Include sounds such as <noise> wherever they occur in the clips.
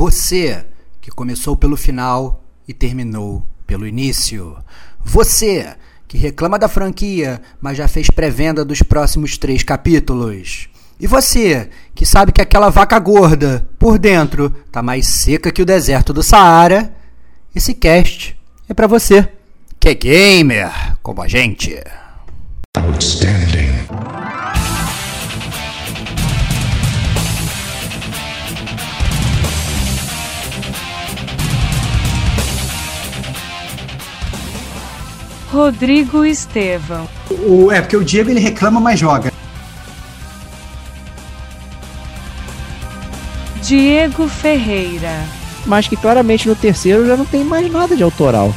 Você que começou pelo final e terminou pelo início. Você que reclama da franquia, mas já fez pré-venda dos próximos três capítulos. E você, que sabe que aquela vaca gorda, por dentro, tá mais seca que o deserto do Saara, esse cast é para você, que é gamer como a gente. Outstanding. Rodrigo Estevão. O, é porque o Diego ele reclama, mas joga. Diego Ferreira. Mas que claramente no terceiro já não tem mais nada de autoral.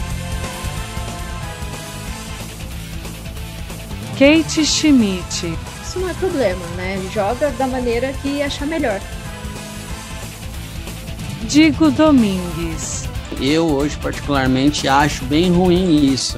Kate Schmidt. Isso não é problema, né? Joga da maneira que achar melhor. Digo Domingues. Eu hoje particularmente acho bem ruim isso.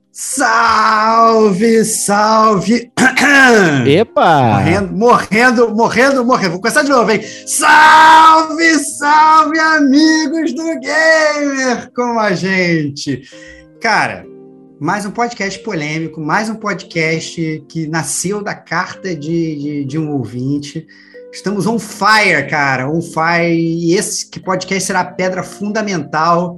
Salve, salve! <clears throat> Epa! Morrendo, morrendo, morrendo, morrendo. Vou começar de novo, hein? Salve, salve, amigos do Gamer como a gente! Cara, mais um podcast polêmico, mais um podcast que nasceu da carta de, de, de um ouvinte. Estamos on fire, cara, on fire. E esse podcast será a pedra fundamental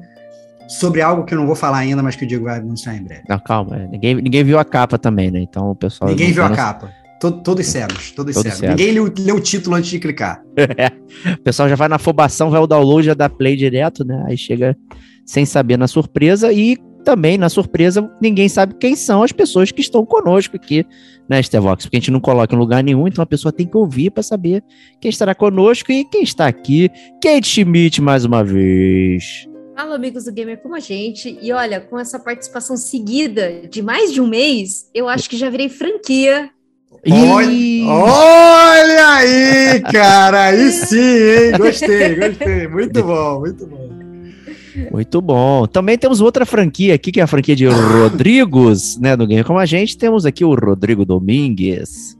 sobre algo que eu não vou falar ainda, mas que o Diego vai anunciar em breve. Não, calma, é, ninguém, ninguém viu a capa também, né? Então o pessoal. Ninguém viu a capa. Todo, todos cegos, todos, todos cegos. Ninguém leu, leu, o título antes de clicar. É. <laughs> O pessoal já vai na afobação, vai o download, já dá play direto, né? Aí chega sem saber na surpresa e também na surpresa ninguém sabe quem são as pessoas que estão conosco aqui na Estevox, porque a gente não coloca em lugar nenhum, então a pessoa tem que ouvir para saber quem estará conosco e quem está aqui. Kate Schmidt mais uma vez. Fala, amigos do Gamer como a gente. E olha, com essa participação seguida de mais de um mês, eu acho que já virei franquia. Olha, olha aí, cara! Aí sim, hein? Gostei, gostei. Muito bom, muito bom. Muito bom. Também temos outra franquia aqui, que é a franquia de Rodrigos, né? Do Gamer como a gente. Temos aqui o Rodrigo Domingues.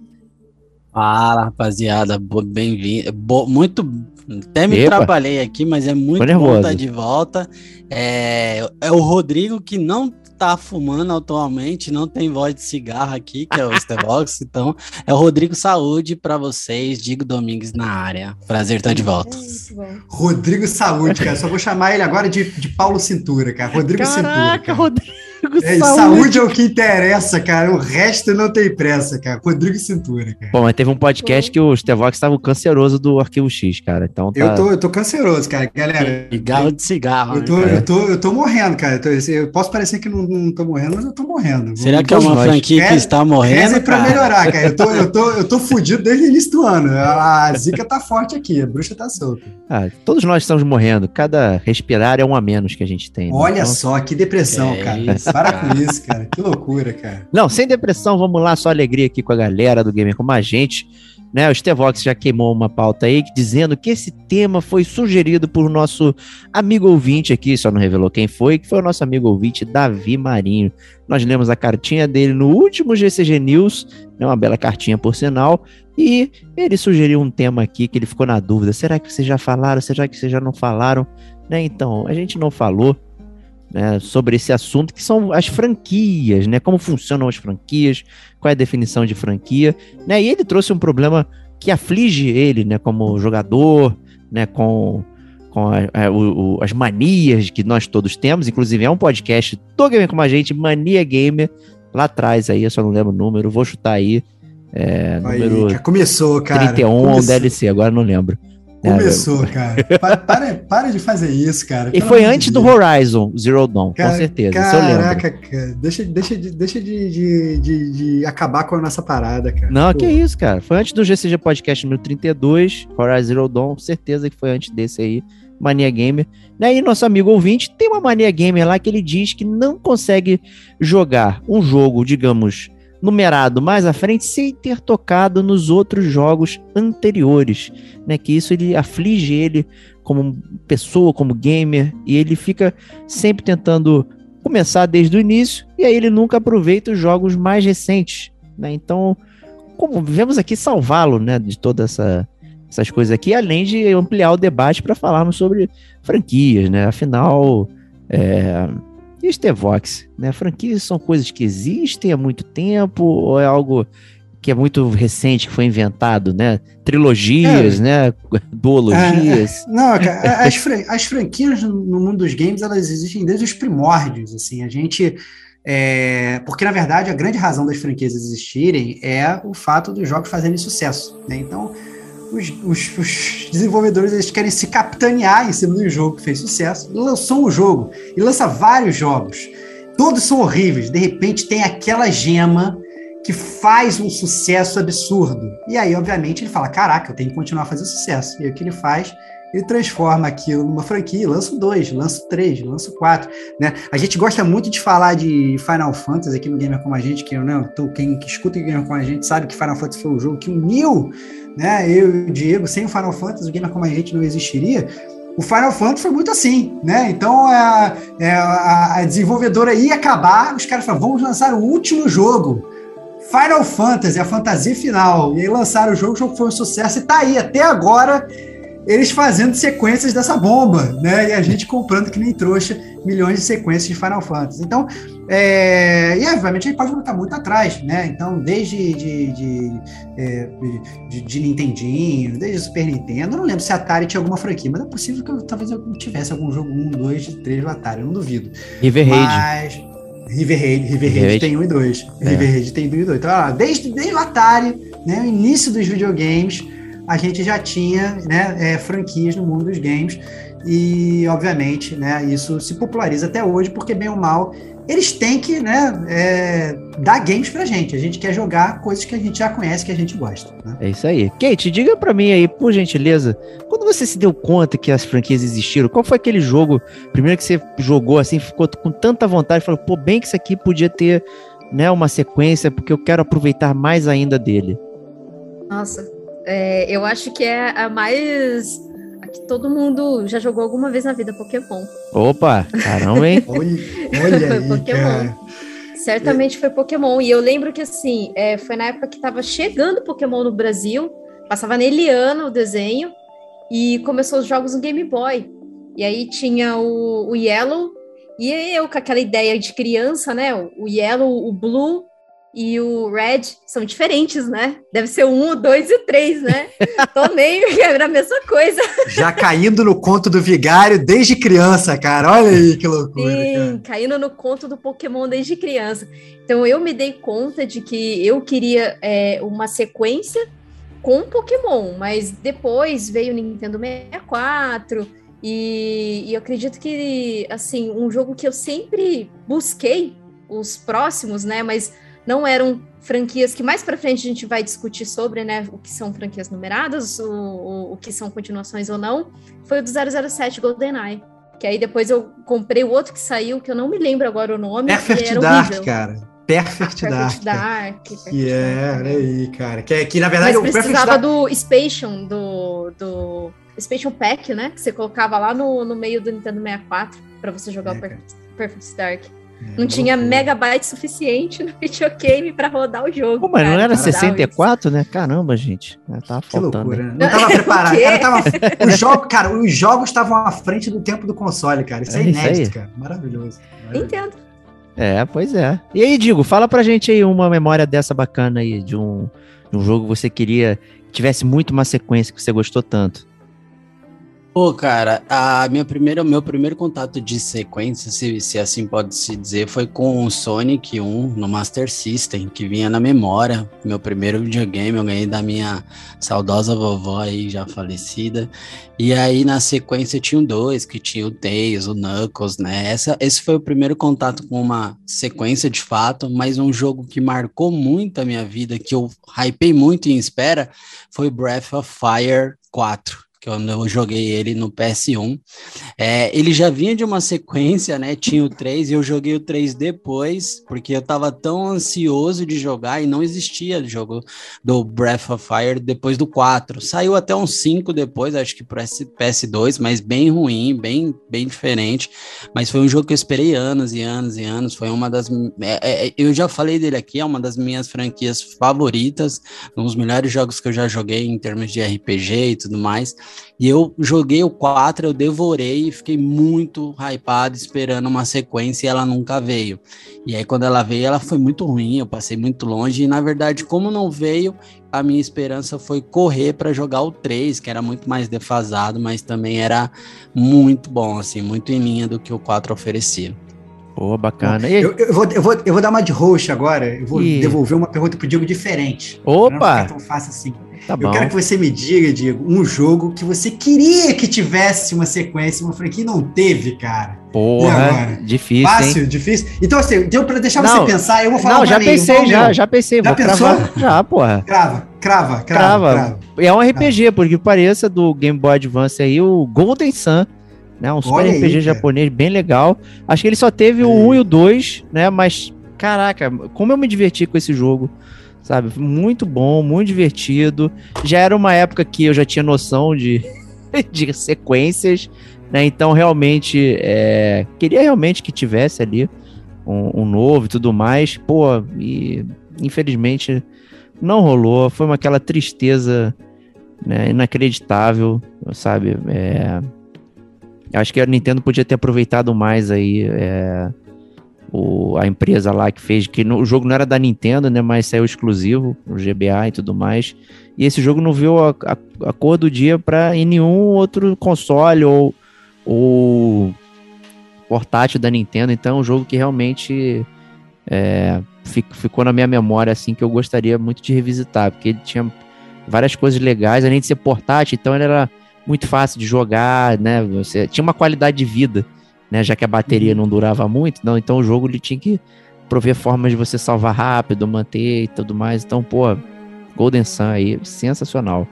Fala, rapaziada. Bem-vindo. Muito até me Epa. trabalhei aqui, mas é muito bom estar de volta. É, é o Rodrigo que não tá fumando atualmente, não tem voz de cigarro aqui, que é o <laughs> Stevox, então é o Rodrigo Saúde para vocês, Digo Domingues na área. Prazer estar de volta. É Rodrigo Saúde, cara, só vou chamar ele agora de, de Paulo Cintura, cara. Rodrigo Caraca, Cintura. Cara. Rodrigo é, saúde. saúde. é o que interessa, cara. O resto não tem pressa, cara. Rodrigo Cintura, cara. Bom, mas teve um podcast que o Stevox estava canceroso do Arquivo X, cara. Então tá... eu, tô, eu tô canceroso, cara. Galera. Cigarro de cigarro. Eu tô, né, eu tô, eu tô morrendo, cara. Eu, tô, eu posso parecer que não, não tô morrendo, mas eu tô morrendo. Será que é uma nós. franquia que está morrendo? É pra melhorar, cara. Eu tô, eu, tô, eu tô <laughs> fudido desde o início do ano. A, a zica tá forte aqui, a bruxa tá solta. Ah, todos nós estamos morrendo. Cada respirar é um a menos que a gente tem. Né? Olha então... só, que depressão, é cara. Isso, Para com isso, cara. Que loucura, cara. Não, sem depressão, vamos lá, só alegria aqui com a galera do Gamer como a gente. Né, o Stevox já queimou uma pauta aí dizendo que esse tema foi sugerido por nosso amigo ouvinte aqui, só não revelou quem foi, que foi o nosso amigo ouvinte Davi Marinho. Nós lemos a cartinha dele no último GCG News, né, uma bela cartinha por sinal, e ele sugeriu um tema aqui que ele ficou na dúvida: será que vocês já falaram? Será que vocês já não falaram? Né, então, a gente não falou, né, sobre esse assunto, que são as franquias, né? Como funcionam as franquias, qual é a definição de franquia, né? E ele trouxe um problema que aflige ele, né, como jogador, né, com, com a, a, o, as manias que nós todos temos, inclusive é um podcast do Gamer Como a Gente, Mania Gamer, lá atrás aí, eu só não lembro o número, vou chutar aí, é, aí número começou, cara. 31 começou. ou DLC, agora não lembro. Começou, cara. <laughs> para, para, para, de fazer isso, cara. E foi antes do Horizon Zero Dawn, cara, com certeza. Caraca, cara. Deixa, deixa, de, deixa de, de, de, de, acabar com a nossa parada, cara. Não, Pô. que isso, cara. Foi antes do GCG Podcast número 32, Horizon Zero Dawn, certeza que foi antes desse aí. Mania Gamer. Né? E nosso amigo ouvinte tem uma Mania Gamer lá que ele diz que não consegue jogar um jogo, digamos, numerado mais à frente sem ter tocado nos outros jogos anteriores, né? Que isso ele aflige ele como pessoa, como gamer, e ele fica sempre tentando começar desde o início, e aí ele nunca aproveita os jogos mais recentes, né? Então, como vemos aqui salvá-lo, né, de toda essa essas coisas aqui, além de ampliar o debate para falarmos sobre franquias, né? Afinal, é, e o Stevox, né? Franquias são coisas que existem há muito tempo ou é algo que é muito recente, que foi inventado, né? Trilogias, é. né? Duologias. É, não, <laughs> as, fran as franquias no mundo dos games, elas existem desde os primórdios, assim, a gente... É, porque, na verdade, a grande razão das franquias existirem é o fato dos jogos fazerem sucesso, né? Então, os, os, os, desenvolvedores eles querem se capitanear em cima do jogo que fez sucesso, lançou um jogo e lança vários jogos. Todos são horríveis. De repente tem aquela gema que faz um sucesso absurdo. E aí, obviamente, ele fala: Caraca, eu tenho que continuar a fazer sucesso. E aí o que ele faz? Ele transforma aquilo numa franquia, lança dois, lança três, lança quatro. Né? A gente gosta muito de falar de Final Fantasy aqui no Gamer Como a Gente, que né, quem escuta o Gamer Como a Gente sabe que Final Fantasy foi o jogo que uniu né? Eu e o Diego, sem o Final Fantasy, o Gamer Como a Gente não existiria. O Final Fantasy foi muito assim, né? Então a, é, a, a desenvolvedora ia acabar, os caras falaram, vamos lançar o último jogo. Final Fantasy, a fantasia final. E aí lançaram o jogo, o jogo foi um sucesso e tá aí até agora eles fazendo sequências dessa bomba, né? E a gente comprando que nem trouxa milhões de sequências de Final Fantasy. Então, é, e obviamente a gente pode voltar muito atrás, né? Então, desde de, de, é, de, de, Nintendinho, desde Super Nintendo, eu não lembro se Atari tinha alguma franquia, mas é possível que eu, talvez eu tivesse algum jogo 1, 2, 3 do Atari, eu não duvido. River Raid. Mas, River Raid, River Raid tem 1 e 2. É. River Raid tem 1 e 2. Então, desde, desde o Atari, né, o início dos videogames, a gente já tinha né, é, franquias no mundo dos games e, obviamente, né, isso se populariza até hoje, porque, bem ou mal, eles têm que né, é, dar games pra gente. A gente quer jogar coisas que a gente já conhece, que a gente gosta. Né? É isso aí. Kate, diga pra mim aí, por gentileza, quando você se deu conta que as franquias existiram, qual foi aquele jogo, primeiro que você jogou assim, ficou com tanta vontade, falou, pô, bem que isso aqui podia ter né, uma sequência, porque eu quero aproveitar mais ainda dele? Nossa, é, eu acho que é a mais. A que todo mundo já jogou alguma vez na vida, Pokémon. Opa, caramba, hein? <laughs> olha, olha aí, Pokémon. Cara. Certamente foi Pokémon. E eu lembro que, assim, é, foi na época que tava chegando Pokémon no Brasil, passava na Eliana o desenho, e começou os jogos no Game Boy. E aí tinha o, o Yellow, e eu com aquela ideia de criança, né? O Yellow, o Blue e o Red são diferentes, né? Deve ser o 1, o 2 e o 3, né? <laughs> Tô meio que era a mesma coisa. Já caindo no conto do vigário desde criança, cara. Olha aí que loucura. Sim, cara. caindo no conto do Pokémon desde criança. Então eu me dei conta de que eu queria é, uma sequência com Pokémon, mas depois veio o Nintendo 64 e, e eu acredito que, assim, um jogo que eu sempre busquei os próximos, né? Mas não eram franquias que mais para frente a gente vai discutir sobre, né, o que são franquias numeradas, o, o, o, que são continuações ou não, foi o do 007 GoldenEye. Que aí depois eu comprei o outro que saiu, que eu não me lembro agora o nome. Perfect Dark, cara. Perfect, ah, Perfect Dark. Dark. Que é, olha aí, cara. Que, que na verdade Mas precisava do Spation, do, do Spation Pack, né? Que você colocava lá no, no meio do Nintendo 64 para você jogar é, o Perfect, Perfect Dark. É, não tinha megabyte suficiente no <laughs> videogame para rodar o jogo. Pô, mas cara, não era 64, isso. né? Caramba, gente. Tava que faltando. loucura, né? Não tava <laughs> preparado. cara, tava... os jogos, cara, os jogos estavam à frente do tempo do console, cara. Isso é, é inédito, isso cara. Maravilhoso. Maravilhoso. Entendo. É, pois é. E aí, Digo, fala pra gente aí uma memória dessa bacana aí, de um, de um jogo que você queria que tivesse muito uma sequência que você gostou tanto. Pô, cara, a minha primeira, meu primeiro contato de sequência, se, se assim pode se dizer, foi com o Sonic 1 no Master System, que vinha na memória. Meu primeiro videogame eu ganhei da minha saudosa vovó aí, já falecida. E aí na sequência tinha dois, que tinha o Tails, o Knuckles, né? Essa, esse foi o primeiro contato com uma sequência de fato, mas um jogo que marcou muito a minha vida, que eu hypei muito em espera, foi Breath of Fire 4 quando eu joguei ele no PS1. É, ele já vinha de uma sequência, né? Tinha o 3 e eu joguei o 3 depois, porque eu tava tão ansioso de jogar e não existia o jogo do Breath of Fire depois do 4. Saiu até um 5 depois, acho que pro PS2, mas bem ruim, bem, bem diferente. Mas foi um jogo que eu esperei anos e anos e anos. Foi uma das. É, é, eu já falei dele aqui, é uma das minhas franquias favoritas, um dos melhores jogos que eu já joguei em termos de RPG e tudo mais. E eu joguei o 4, eu devorei e fiquei muito hypado, esperando uma sequência e ela nunca veio. E aí, quando ela veio, ela foi muito ruim, eu passei muito longe. E na verdade, como não veio, a minha esperança foi correr para jogar o 3, que era muito mais defasado, mas também era muito bom, assim, muito em linha do que o 4 oferecia. Pô, bacana. Eu, eu, vou, eu, vou, eu vou dar uma de host agora. Eu vou e... devolver uma pergunta pro Diego diferente. Opa! Não tão fácil assim. Tá eu quero que você me diga, Diego, um jogo que você queria que tivesse uma sequência, uma franquia não teve, cara. Porra, difícil. Fácil, hein? difícil. Então, assim, deu para deixar não, você pensar, eu vou falar Não, já pensei, já, já pensei. Já pensou? Cravar, já, porra. Crava, crava, crava, crava. crava. É um RPG, porque pareça do Game Boy Advance aí, o Golden Sun né? Um super Olha RPG aí, japonês bem legal. Acho que ele só teve o 1 e o 2, né? Mas, caraca, como eu me diverti com esse jogo, sabe? Muito bom, muito divertido. Já era uma época que eu já tinha noção de, <laughs> de sequências, né? Então, realmente, é, queria realmente que tivesse ali um, um novo e tudo mais. Pô, e infelizmente não rolou. Foi uma, aquela tristeza né, inacreditável, sabe? É, Acho que a Nintendo podia ter aproveitado mais aí é, o, a empresa lá que fez, que no, o jogo não era da Nintendo, né, mas saiu exclusivo, o GBA e tudo mais. E esse jogo não viu a, a, a cor do dia para nenhum outro console ou, ou portátil da Nintendo. Então, é um jogo que realmente é, ficou na minha memória assim que eu gostaria muito de revisitar, porque ele tinha várias coisas legais, além de ser portátil, então ele era muito fácil de jogar, né? Você tinha uma qualidade de vida, né? Já que a bateria uhum. não durava muito, não, então o jogo ele tinha que prover formas de você salvar rápido, manter e tudo mais. Então, pô, Golden Sun aí, sensacional.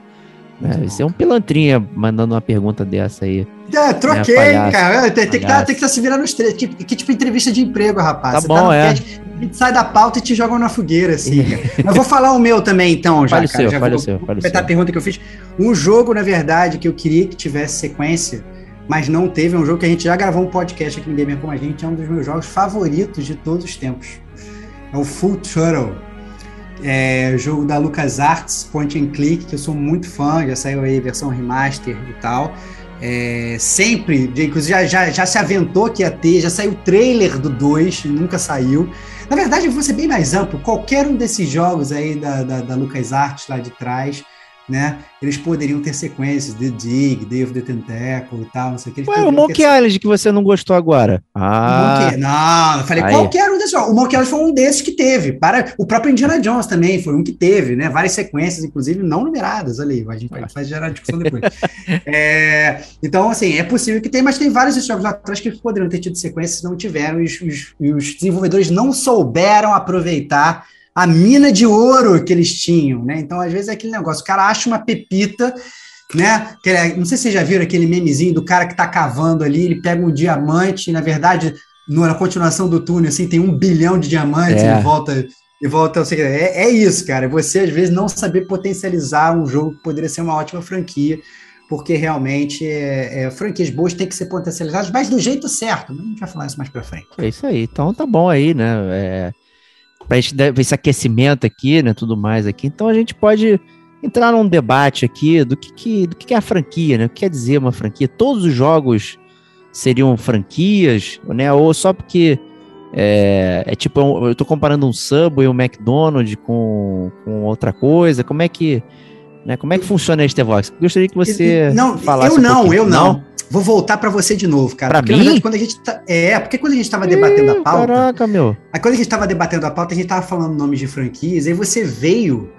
Né? Você é um pilantrinha mandando uma pergunta dessa aí. É, troquei, né, cara. Tem, que tá, estar se virando nos três. Que, que, tipo entrevista de emprego, rapaz. Tá Você bom, tá é. A gente sai da pauta e te jogam na fogueira, assim. Mas vou falar o meu também, então, já, fale cara. Seu, já fale vou, o seu, fale a pergunta que eu fiz. Um jogo, na verdade, que eu queria que tivesse sequência, mas não teve. É um jogo que a gente já gravou um podcast aqui no Gamer com a gente. É um dos meus jogos favoritos de todos os tempos. É o Full Turtle. É jogo da LucasArts, Point and Click, que eu sou muito fã, já saiu aí versão remaster e tal. É, sempre, inclusive já, já, já se aventou que ia ter, já saiu o trailer do 2, nunca saiu. Na verdade, eu vou ser bem mais amplo, qualquer um desses jogos aí da, da, da LucasArts lá de trás, né? Eles poderiam ter sequências, The Dig, Day of the Tentacle e tal, não sei o que. Ué, o Monkey ter... Island que você não gostou agora. Ah. Monkey... Não, eu falei aí. qualquer um desses. O Monkey Island foi um desses que teve. Para... O próprio Indiana Jones também foi um que teve, né? Várias sequências, inclusive não numeradas ali. A gente vai gerar discussão depois. é... Então, assim, é possível que tenha, mas tem vários jogos lá atrás que poderiam ter tido sequências, não tiveram, e os, os, os desenvolvedores não souberam aproveitar a mina de ouro que eles tinham, né? Então, às vezes, é aquele negócio, o cara acha uma pepita, né? É, não sei se vocês já viram aquele memezinho do cara que tá cavando ali, ele pega um diamante, e, na verdade, na continuação do túnel, assim, tem um bilhão de diamantes é. e volta e volta ao segredo. É, é isso, cara. Você, às vezes, não saber potencializar um jogo que poderia ser uma ótima franquia, porque realmente é, é, franquias boas têm que ser potencializadas, mas do jeito certo. A gente vai falar isso mais pra frente. É isso aí. Então tá bom aí, né? É, para a esse aquecimento aqui, né, tudo mais aqui. Então a gente pode entrar num debate aqui do que, que do que é a franquia, né? O que quer dizer uma franquia? Todos os jogos seriam franquias, né? Ou só porque é, é tipo, eu estou comparando um Subway, um McDonald's com, com outra coisa. Como é que né, como é que funciona este Vox? Gostaria que você não, falasse. Eu não, um eu não. Vou voltar para você de novo, cara. Pra porque, mim? Verdade, quando a gente tá, é, porque quando a gente estava debatendo a pauta. Caraca, meu. Aí quando a gente estava debatendo a pauta, a gente estava falando nomes de franquias, aí você veio,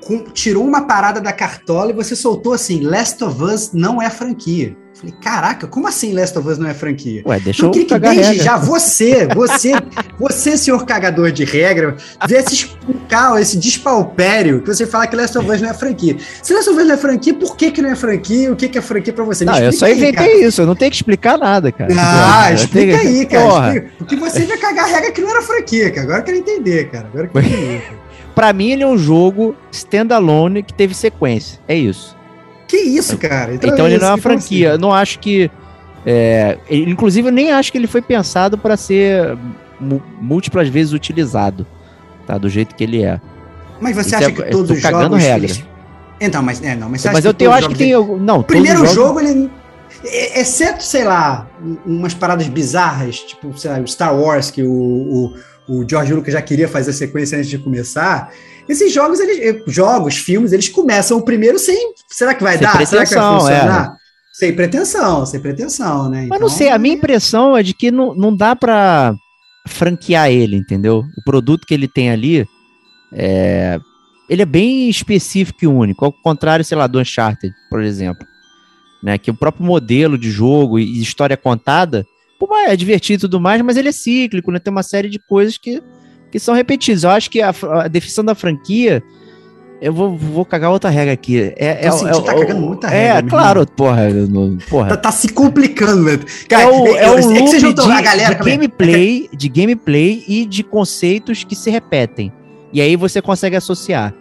com, tirou uma parada da cartola e você soltou assim: Last of Us não é franquia. Falei, caraca, como assim Last of Us não é franquia? Ué, deixa eu que desde já você, você, você, senhor cagador de regra, viesse explicar esse despalpério que você fala que Last of Us não é franquia. Se Last of Us não é franquia, por que, que não é franquia? O que, que é franquia pra você? Me não, eu só inventei aí, isso, eu não tenho que explicar nada, cara. Ah, explica tenho... aí, cara. Porque você vai cagar a regra que não era franquia, cara. Agora eu quero entender, cara. Agora eu quero <laughs> entender. pra mim, ele é um jogo standalone que teve sequência. É isso. Que isso, cara? Então, então é ele não é uma franquia. Assim? Eu não acho que. É, ele, inclusive, eu nem acho que ele foi pensado para ser múltiplas vezes utilizado, tá? Do jeito que ele é. Mas você Isso acha é, que todos os jogos. Regra. Eles... Então, mas, é, não, mas, mas eu, tenho, acho que tem. Não, o primeiro jogo, ele. Exceto, sei lá, umas paradas bizarras, tipo, sei lá, o Star Wars, que o, o, o George Lucas já queria fazer a sequência antes de começar. Esses jogos, eles, eh, jogos, filmes, eles começam o primeiro sem. Será que vai sem dar? Será que vai funcionar? É. Sem pretensão, sem pretensão, né? Mas então, não sei, a minha impressão é de que não, não dá para franquear ele, entendeu? O produto que ele tem ali, é, ele é bem específico e único, ao contrário, sei lá, do Uncharted, por exemplo. Né, que o próprio modelo de jogo e história contada, pô, é divertido e tudo mais, mas ele é cíclico, né? Tem uma série de coisas que que são repetidos. Eu acho que a, a definição da franquia. Eu vou, vou cagar outra regra aqui. É, é, é, tá cagando muita regra. É, claro, porra. porra. Tá, tá, se complicando, velho. Cara, é o, é, é o loop é de, galera, de gameplay, de gameplay e de conceitos que se repetem. E aí você consegue associar.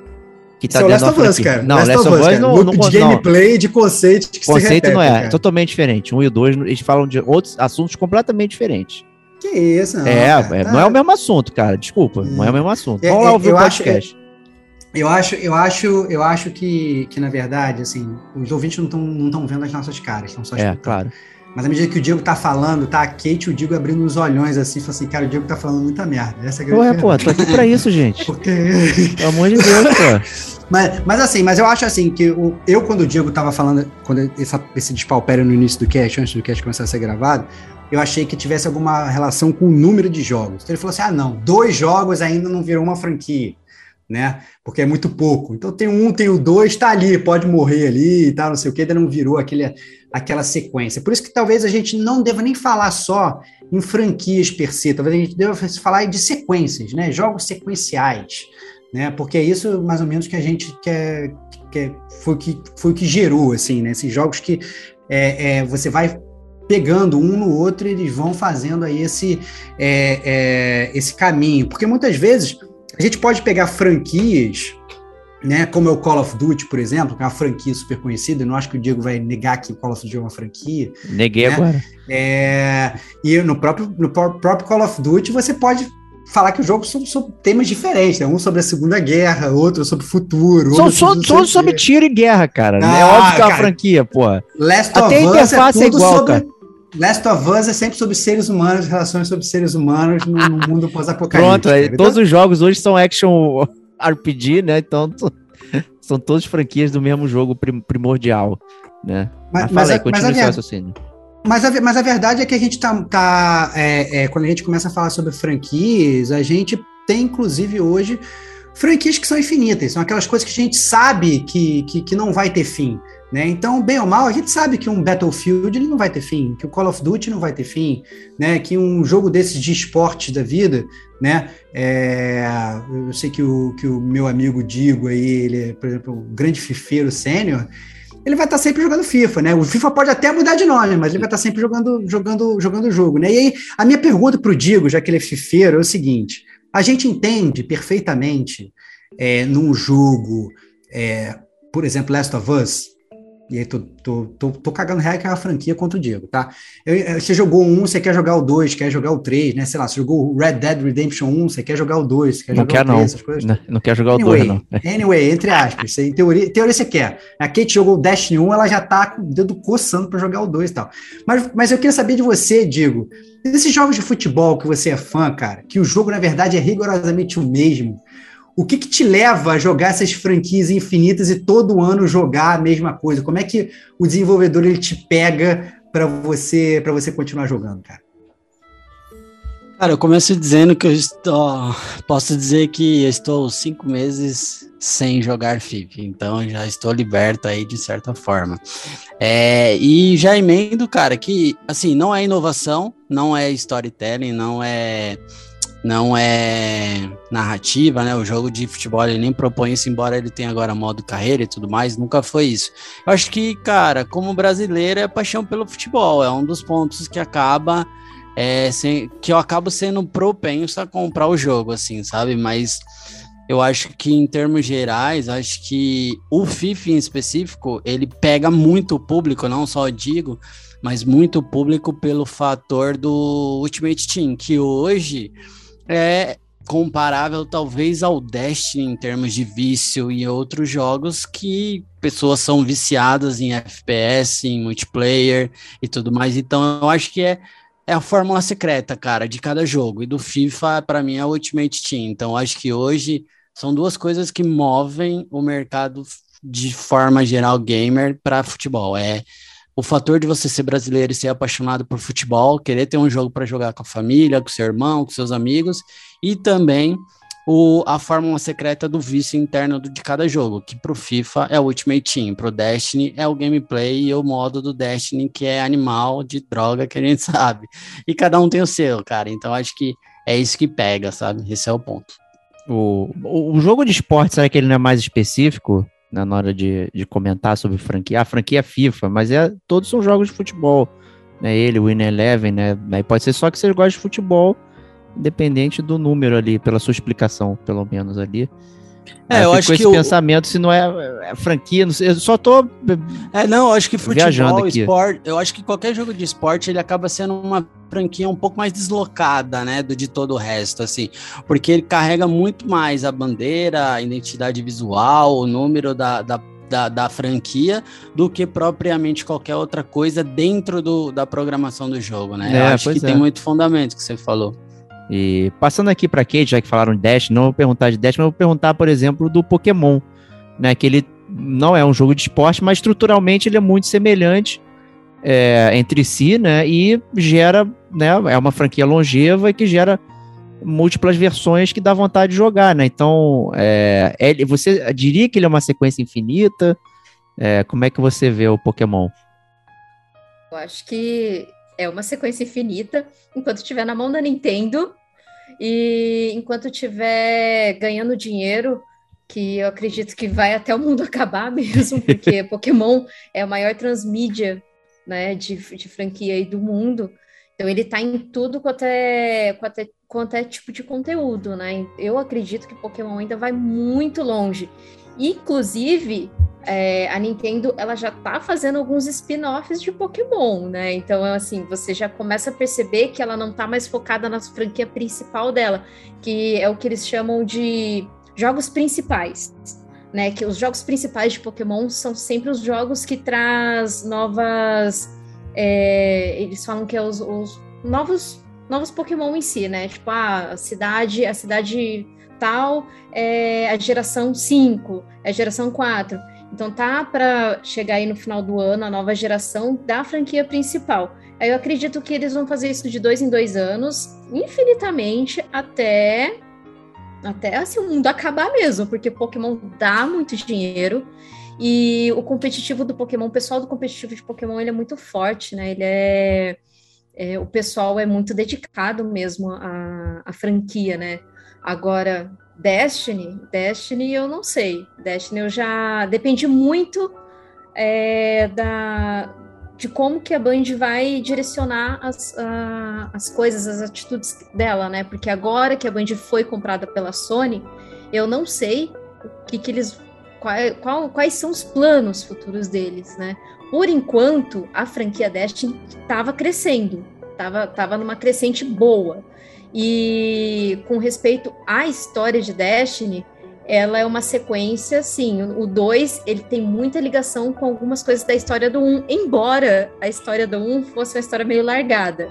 Que tá Isso é o Last of Us, cara. Não, Last, Last of Us não, não, de gameplay, de conceitos que Conceito se repetem. Conceito não é, cara. totalmente diferente. Um e o dois, eles falam de outros assuntos completamente diferentes. Que isso, não. É, cara, é, tá... não é o mesmo assunto, cara. Desculpa, não é o mesmo assunto. É, Vamos lá ouvir o podcast. Acho, eu acho, eu acho, eu acho que, que na verdade, assim, os ouvintes não estão não vendo as nossas caras, estão só É, claro. Mas à medida que o Diego tá falando, tá a Kate e o Diego abrindo os olhões assim, falando assim, cara, o Diego tá falando muita merda. Essa é a Ué, pô, tô aqui pra isso, <laughs> gente. Porque... Pelo amor de Deus, pô. <laughs> Mas, mas assim, mas eu acho assim que o, eu, quando o Diego tava falando, quando essa, esse despalpério no início do cast, antes do cast começar a ser gravado, eu achei que tivesse alguma relação com o número de jogos. Então ele falou assim: ah, não, dois jogos ainda não virou uma franquia, né? Porque é muito pouco. Então tem um, tem o dois, tá ali, pode morrer ali e tal, não sei o que, ainda não virou aquele, aquela sequência. Por isso que talvez a gente não deva nem falar só em franquias per se, talvez a gente deva falar de sequências, né? Jogos sequenciais. Né, porque é isso mais ou menos que a gente quer, quer foi que foi que gerou assim, né, esses jogos que é, é, você vai pegando um no outro e eles vão fazendo aí esse, é, é, esse caminho. Porque muitas vezes a gente pode pegar franquias, né, como é o Call of Duty, por exemplo, que é uma franquia super conhecida, eu não acho que o Diego vai negar que o Call of Duty é uma franquia. Neguei né? agora. É, e no próprio, no próprio Call of Duty você pode falar que o jogo são sobre temas diferentes, né? Um sobre a Segunda Guerra, outro sobre o futuro. São todos sobre, tiro e guerra, cara. É ah, é óbvio que é uma franquia, pô. Last Até a interface é, é igual, sobre... cara. Last of Us é sempre sobre seres humanos, relações sobre seres humanos no, no <laughs> mundo pós-apocalíptico. Pronto, então... todos os jogos hoje são action RPG, né? Então <laughs> são todos franquias do mesmo jogo primordial, né? Mas, mas, mas, aí, mas a, raciocínio. Mas a, mas a verdade é que a gente tá, tá é, é, quando a gente começa a falar sobre franquias, a gente tem inclusive hoje franquias que são infinitas, são aquelas coisas que a gente sabe que, que, que não vai ter fim. Né? Então, bem ou mal, a gente sabe que um Battlefield ele não vai ter fim, que o Call of Duty não vai ter fim, né? que um jogo desses de esporte da vida, né? É, eu sei que o, que o meu amigo Digo aí, ele é, por exemplo, um grande fifeiro sênior, ele vai estar sempre jogando FIFA, né? O FIFA pode até mudar de nome, mas ele vai estar sempre jogando jogando jogando jogo, né? E aí, a minha pergunta para o Digo, já que ele é fifeiro, é o seguinte: a gente entende perfeitamente é, num jogo, é, por exemplo, Last of Us, e aí tô, tô, tô, tô cagando regra que é uma franquia contra o Diego, tá? Eu, você jogou um, você quer jogar o dois, quer jogar o três, né? Sei lá, você jogou o Red Dead Redemption 1, você quer jogar o dois, quer não jogar quer, o 3, essas coisas. Não, não quer jogar anyway, o 2, não. Anyway, entre aspas, em teoria, teoria você quer. A Kate jogou o Destiny 1, ela já tá com o dedo coçando para jogar o 2 e tal. Mas, mas eu queria saber de você, Diego, desses jogos de futebol que você é fã, cara, que o jogo, na verdade, é rigorosamente o mesmo, o que, que te leva a jogar essas franquias infinitas e todo ano jogar a mesma coisa? Como é que o desenvolvedor ele te pega para você para você continuar jogando, cara? Cara, eu começo dizendo que eu estou. Posso dizer que estou cinco meses sem jogar FIFA, então já estou liberto aí de certa forma. É, e já emendo, cara, que assim, não é inovação, não é storytelling, não é não é narrativa, né? O jogo de futebol ele nem propõe isso, embora ele tenha agora modo carreira e tudo mais, nunca foi isso. Eu acho que, cara, como brasileiro, é paixão pelo futebol, é um dos pontos que acaba é, sem, que eu acabo sendo propenso a comprar o jogo, assim, sabe? Mas eu acho que em termos gerais, acho que o FIFA em específico, ele pega muito o público, não só digo, mas muito público pelo fator do Ultimate Team, que hoje é comparável talvez ao Destiny em termos de vício e outros jogos que pessoas são viciadas em FPS, em multiplayer e tudo mais. Então eu acho que é é a fórmula secreta, cara, de cada jogo. E do FIFA, para mim, é o Ultimate Team. Então, acho que hoje são duas coisas que movem o mercado de forma geral gamer para futebol. É o fator de você ser brasileiro e ser apaixonado por futebol, querer ter um jogo para jogar com a família, com seu irmão, com seus amigos, e também o, a fórmula secreta do vício interno de cada jogo, que pro FIFA é o Ultimate Team, pro Destiny é o gameplay e o modo do Destiny, que é animal de droga que a gente <laughs> sabe. E cada um tem o seu, cara. Então acho que é isso que pega, sabe? Esse é o ponto. O, o jogo de esporte, será que ele não é mais específico na hora de, de comentar sobre franquia? A franquia é FIFA, mas é, todos são jogos de futebol. Né? Ele, o Win Eleven, né? Aí pode ser só que você gosta de futebol independente do número ali, pela sua explicação, pelo menos ali. É, eu acho com que esse pensamento, se não é, é, franquia, não sei, eu só tô É, não, eu acho que futebol, esporte, eu acho que qualquer jogo de esporte ele acaba sendo uma franquia um pouco mais deslocada, né, do de todo o resto, assim, porque ele carrega muito mais a bandeira, a identidade visual, o número da, da da, da, franquia do que propriamente qualquer outra coisa dentro do, da programação do jogo, né? É, Eu acho que é. tem muito fundamento que você falou. E passando aqui para Kate, já que falaram de Dash, não vou perguntar de Dash, mas vou perguntar, por exemplo, do Pokémon, né? Que ele não é um jogo de esporte, mas estruturalmente ele é muito semelhante é, entre si, né? E gera, né? É uma franquia longeva que gera múltiplas versões que dá vontade de jogar, né? Então, é, é, você diria que ele é uma sequência infinita? É, como é que você vê o Pokémon? Eu acho que é uma sequência infinita. Enquanto estiver na mão da Nintendo, e enquanto estiver ganhando dinheiro, que eu acredito que vai até o mundo <laughs> acabar mesmo, porque <laughs> Pokémon é a maior transmídia né, de, de franquia aí do mundo. Então ele está em tudo quanto é, quanto, é, quanto é tipo de conteúdo, né? Eu acredito que Pokémon ainda vai muito longe. Inclusive, é, a Nintendo ela já está fazendo alguns spin-offs de Pokémon, né? Então, assim, você já começa a perceber que ela não está mais focada na franquia principal dela, que é o que eles chamam de jogos principais, né? Que os jogos principais de Pokémon são sempre os jogos que traz novas. É, eles falam que é os, os novos novos Pokémon em si, né? Tipo, ah, a cidade, a cidade tal é a geração 5, é a geração 4. Então tá para chegar aí no final do ano a nova geração da franquia principal. Aí eu acredito que eles vão fazer isso de dois em dois anos, infinitamente, até até assim o mundo acabar mesmo, porque Pokémon dá muito dinheiro e o competitivo do Pokémon, o pessoal do competitivo de Pokémon, ele é muito forte, né? Ele é, é o pessoal é muito dedicado mesmo à, à franquia, né? Agora, Destiny, Destiny eu não sei. Destiny eu já depende muito é, da de como que a Band vai direcionar as, as coisas, as atitudes dela, né? Porque agora que a Band foi comprada pela Sony, eu não sei o que, que eles qual, qual, quais são os planos futuros deles, né? Por enquanto, a franquia Destiny estava crescendo, estava tava numa crescente boa. E com respeito à história de Destiny, ela é uma sequência, sim. O 2, ele tem muita ligação com algumas coisas da história do 1, um, embora a história do 1 um fosse uma história meio largada.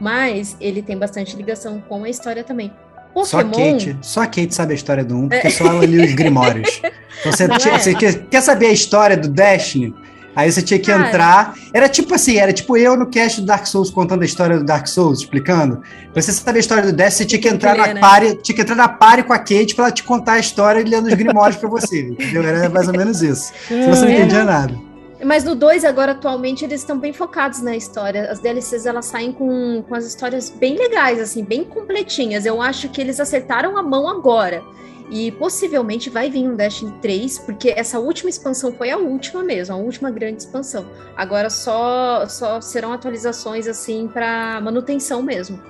Mas ele tem bastante ligação com a história também. Pokémon... Só, Kate, só a Kate sabe a história do 1, um, porque é. só ela <laughs> lia os Grimórios. Então, você, é? você quer, quer saber a história do Destiny? Aí você tinha que Cara. entrar. Era tipo assim, era tipo eu no cast do Dark Souls contando a história do Dark Souls, explicando. Pra você saber a história do Death, você tinha que entrar na né? party, tinha que entrar na party com a Kate pra ela te contar a história e lendo os grimórios pra você. Entendeu? Era mais ou menos isso. Se você não é. entendia nada. Mas no 2, agora, atualmente, eles estão bem focados na história. As DLCs, elas saem com, com as histórias bem legais, assim, bem completinhas. Eu acho que eles acertaram a mão agora. E possivelmente vai vir um Destiny 3, porque essa última expansão foi a última mesmo, a última grande expansão. Agora só, só serão atualizações assim para manutenção mesmo.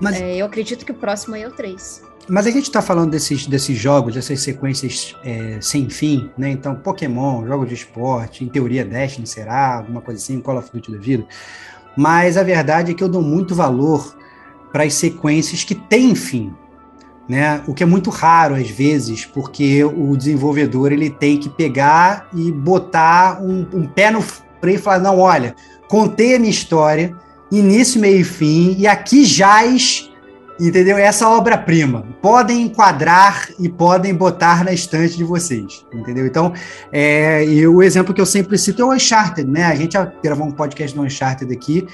Mas... É, eu acredito que o próximo é o 3. Mas a gente está falando desses, desses jogos, dessas sequências é, sem fim, né? Então, Pokémon, jogo de esporte, em teoria Destiny será, alguma coisa assim, Call of Duty da vida. Mas a verdade é que eu dou muito valor para as sequências que têm fim né? O que é muito raro às vezes, porque o desenvolvedor ele tem que pegar e botar um, um pé no freio e falar: não, olha, contei a minha história, início, meio e fim, e aqui jaz, entendeu? Essa obra-prima. Podem enquadrar e podem botar na estante de vocês, entendeu? Então, é, e o exemplo que eu sempre cito é o Uncharted, né? A gente gravou um podcast do Uncharted aqui,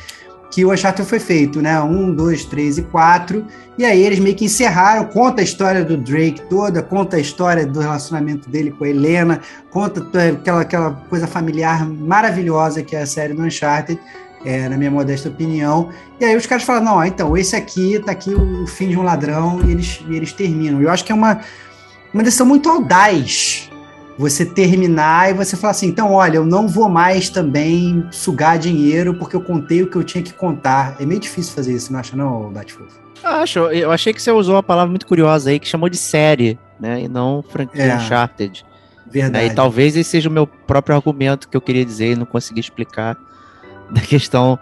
que o Uncharted foi feito, né? Um, dois, três e quatro. E aí eles meio que encerraram, conta a história do Drake toda, conta a história do relacionamento dele com a Helena, conta aquela, aquela coisa familiar maravilhosa que é a série do Uncharted, é, na minha modesta opinião. E aí os caras falam, não, então, esse aqui, tá aqui o fim de um ladrão, e eles, e eles terminam. Eu acho que é uma, uma decisão muito audaz você terminar e você falar assim, então, olha, eu não vou mais também sugar dinheiro porque eu contei o que eu tinha que contar. É meio difícil fazer isso, não acha não, Batfluff? Acho, eu achei que você usou uma palavra muito curiosa aí, que chamou de série, né, e não franquia é, Uncharted. Verdade. É, e talvez esse seja o meu próprio argumento que eu queria dizer e não consegui explicar <laughs> da questão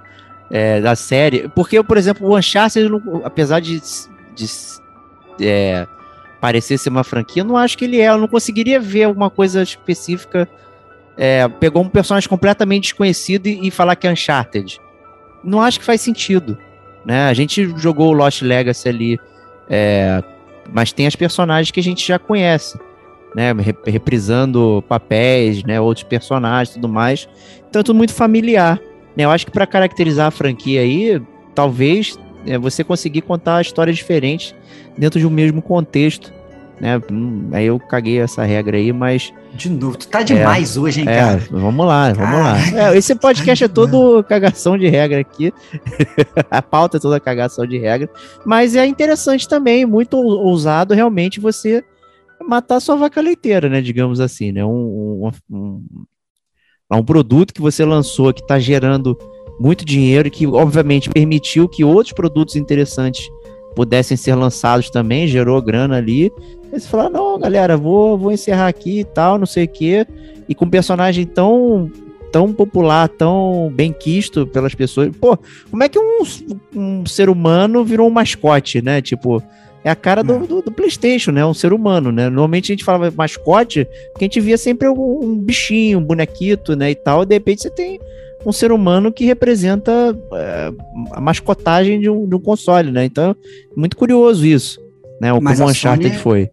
é, da série. Porque, por exemplo, o Uncharted, apesar de, de é, parecer ser uma franquia, eu não acho que ele é. Eu não conseguiria ver alguma coisa específica. É, pegou um personagem completamente desconhecido e, e, falar que é Uncharted. Não acho que faz sentido. Né? A gente jogou o Lost Legacy ali, é, mas tem as personagens que a gente já conhece. Né, reprisando papéis, né, outros personagens, tudo mais. Então é tudo muito familiar. Né? Eu acho que para caracterizar a franquia aí, talvez é, você conseguir contar histórias diferentes dentro de um mesmo contexto né? Hum, aí eu caguei essa regra aí, mas. De novo, tu tá demais é, hoje, hein, é, cara? Vamos lá, vamos lá. É, esse podcast é todo cagação de regra aqui. <laughs> a pauta é toda cagação de regra. Mas é interessante também, muito ousado realmente você matar sua vaca leiteira, né? Digamos assim, né? Um, um, um, um produto que você lançou que está gerando muito dinheiro e que, obviamente, permitiu que outros produtos interessantes pudessem ser lançados também, gerou grana ali. Aí você fala, não, galera, vou, vou encerrar aqui e tal, não sei o quê. E com um personagem tão tão popular, tão bem quisto pelas pessoas. Pô, como é que um, um ser humano virou um mascote, né? Tipo, é a cara do, do, do, PlayStation, né? Um ser humano, né? Normalmente a gente falava mascote, porque a gente via sempre um, um bichinho, um bonequito, né? E tal. E de repente você tem um ser humano que representa é, a mascotagem de um, de um, console, né? Então, muito curioso isso, né? O como Uncharted Sony, foi.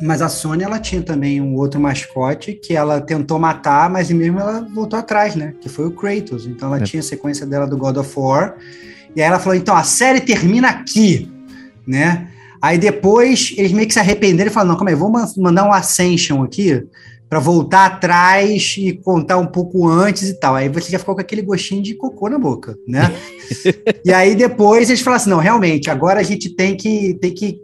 Mas a Sony, ela tinha também um outro mascote que ela tentou matar, mas mesmo ela voltou atrás, né? Que foi o Kratos. Então, ela é. tinha a sequência dela do God of War. E aí ela falou, então, a série termina aqui, né? Aí depois, eles meio que se arrependeram e falaram, não, calma aí, vou mandar um Ascension aqui, para voltar atrás e contar um pouco antes e tal. Aí você já ficou com aquele gostinho de cocô na boca, né? <laughs> e aí depois eles falaram assim: não, realmente, agora a gente tem que. Tem que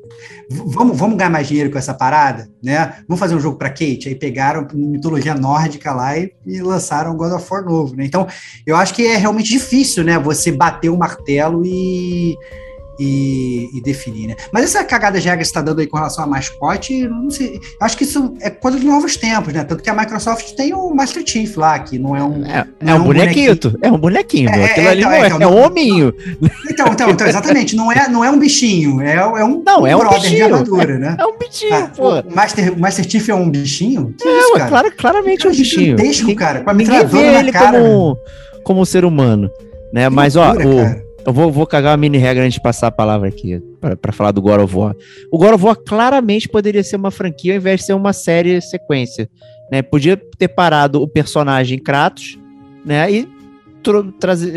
vamos, vamos ganhar mais dinheiro com essa parada, né? Vamos fazer um jogo para Kate. Aí pegaram mitologia nórdica lá e, e lançaram God of War novo, né? Então, eu acho que é realmente difícil, né? Você bater o martelo e e, e, definir, né? Mas essa cagada de regra que você está dando aí com relação a mascote, não sei. Acho que isso é coisa de novos tempos, né? Tanto que a Microsoft tem o Master Chief lá, que não é um. É, é, é um, bonequinho. É um bonequinho. É, Aquilo ali então, não é, então, é, um hominho. Então, então, então, exatamente. Não é, não é um bichinho. É, é um, não, é um bichinho. de armadura, né? É um bichinho, ah, pô. O Master, Master Chief é um bichinho? Que é, isso, cara? Claro, claramente é um bichinho. Gigantesco, cara. Com a vê ele cara, como, como um ser humano. Né? Mas, ó, o. Eu vou, vou cagar uma mini regra antes de passar a palavra aqui, para falar do God of War. O God of War claramente poderia ser uma franquia ao invés de ser uma série sequência. Né? Podia ter parado o personagem Kratos, né? E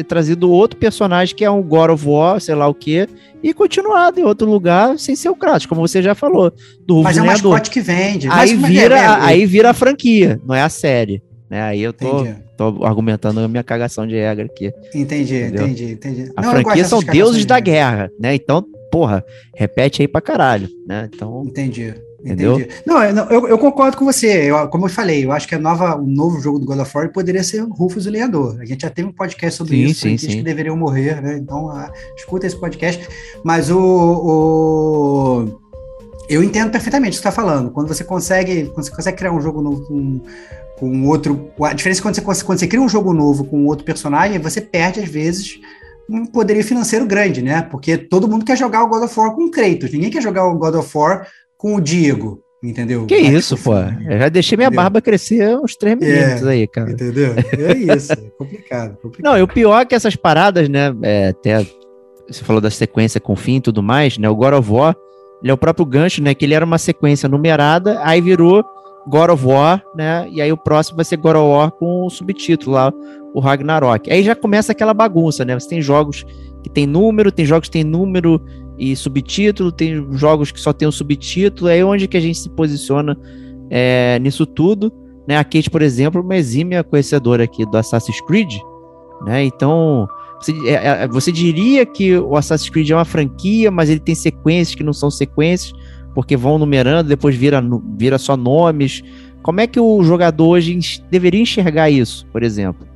trazido outro personagem que é um God of War, sei lá o quê, e continuado em outro lugar sem ser o Kratos, como você já falou. Do Mas é um mascote que vende. Aí vira, é, aí vira a franquia, não é a série. Né? Aí eu tô, tô argumentando a minha cagação de regra aqui. Entendi, entendeu? entendi, entendi. A não, franquia são deuses da guerra, né? Então, porra, repete aí pra caralho, né? Então... Entendi. Entendeu? Entendi. Não, eu, eu, concordo com você. Eu, como eu falei, eu acho que a nova, o novo jogo do God of War poderia ser Rufus o Lenhador. A gente já tem um podcast sobre sim, isso, sim, sim. que deveriam morrer, né? Então, uh, escuta esse podcast. Mas o, o, eu entendo perfeitamente o que você está falando. Quando você consegue, quando você consegue criar um jogo novo com, com outro. A diferença é quando você, quando você cria um jogo novo com outro personagem, você perde, às vezes, um poderio financeiro grande, né? Porque todo mundo quer jogar o God of War com o Kratos. Ninguém quer jogar o God of War com o Diego, entendeu? Que isso, pô. Eu já deixei minha entendeu? barba crescer uns três minutos é, aí, cara. Entendeu? É isso, é complicado, complicado. Não, e o pior é que essas paradas, né, é, até você falou da sequência com fim e tudo mais, né, o God of War, ele é o próprio gancho, né, que ele era uma sequência numerada, aí virou God of War, né, e aí o próximo vai ser God of War com o subtítulo lá, o Ragnarok. Aí já começa aquela bagunça, né, você tem jogos que tem número, tem jogos que tem número e subtítulo, tem jogos que só tem o subtítulo, é onde que a gente se posiciona é, nisso tudo. Né? A Kate, por exemplo, uma exímia conhecedora aqui do Assassin's Creed, né? Então, você, é, é, você diria que o Assassin's Creed é uma franquia, mas ele tem sequências que não são sequências, porque vão numerando, depois vira, vira só nomes. Como é que o jogador hoje deveria enxergar isso, por exemplo?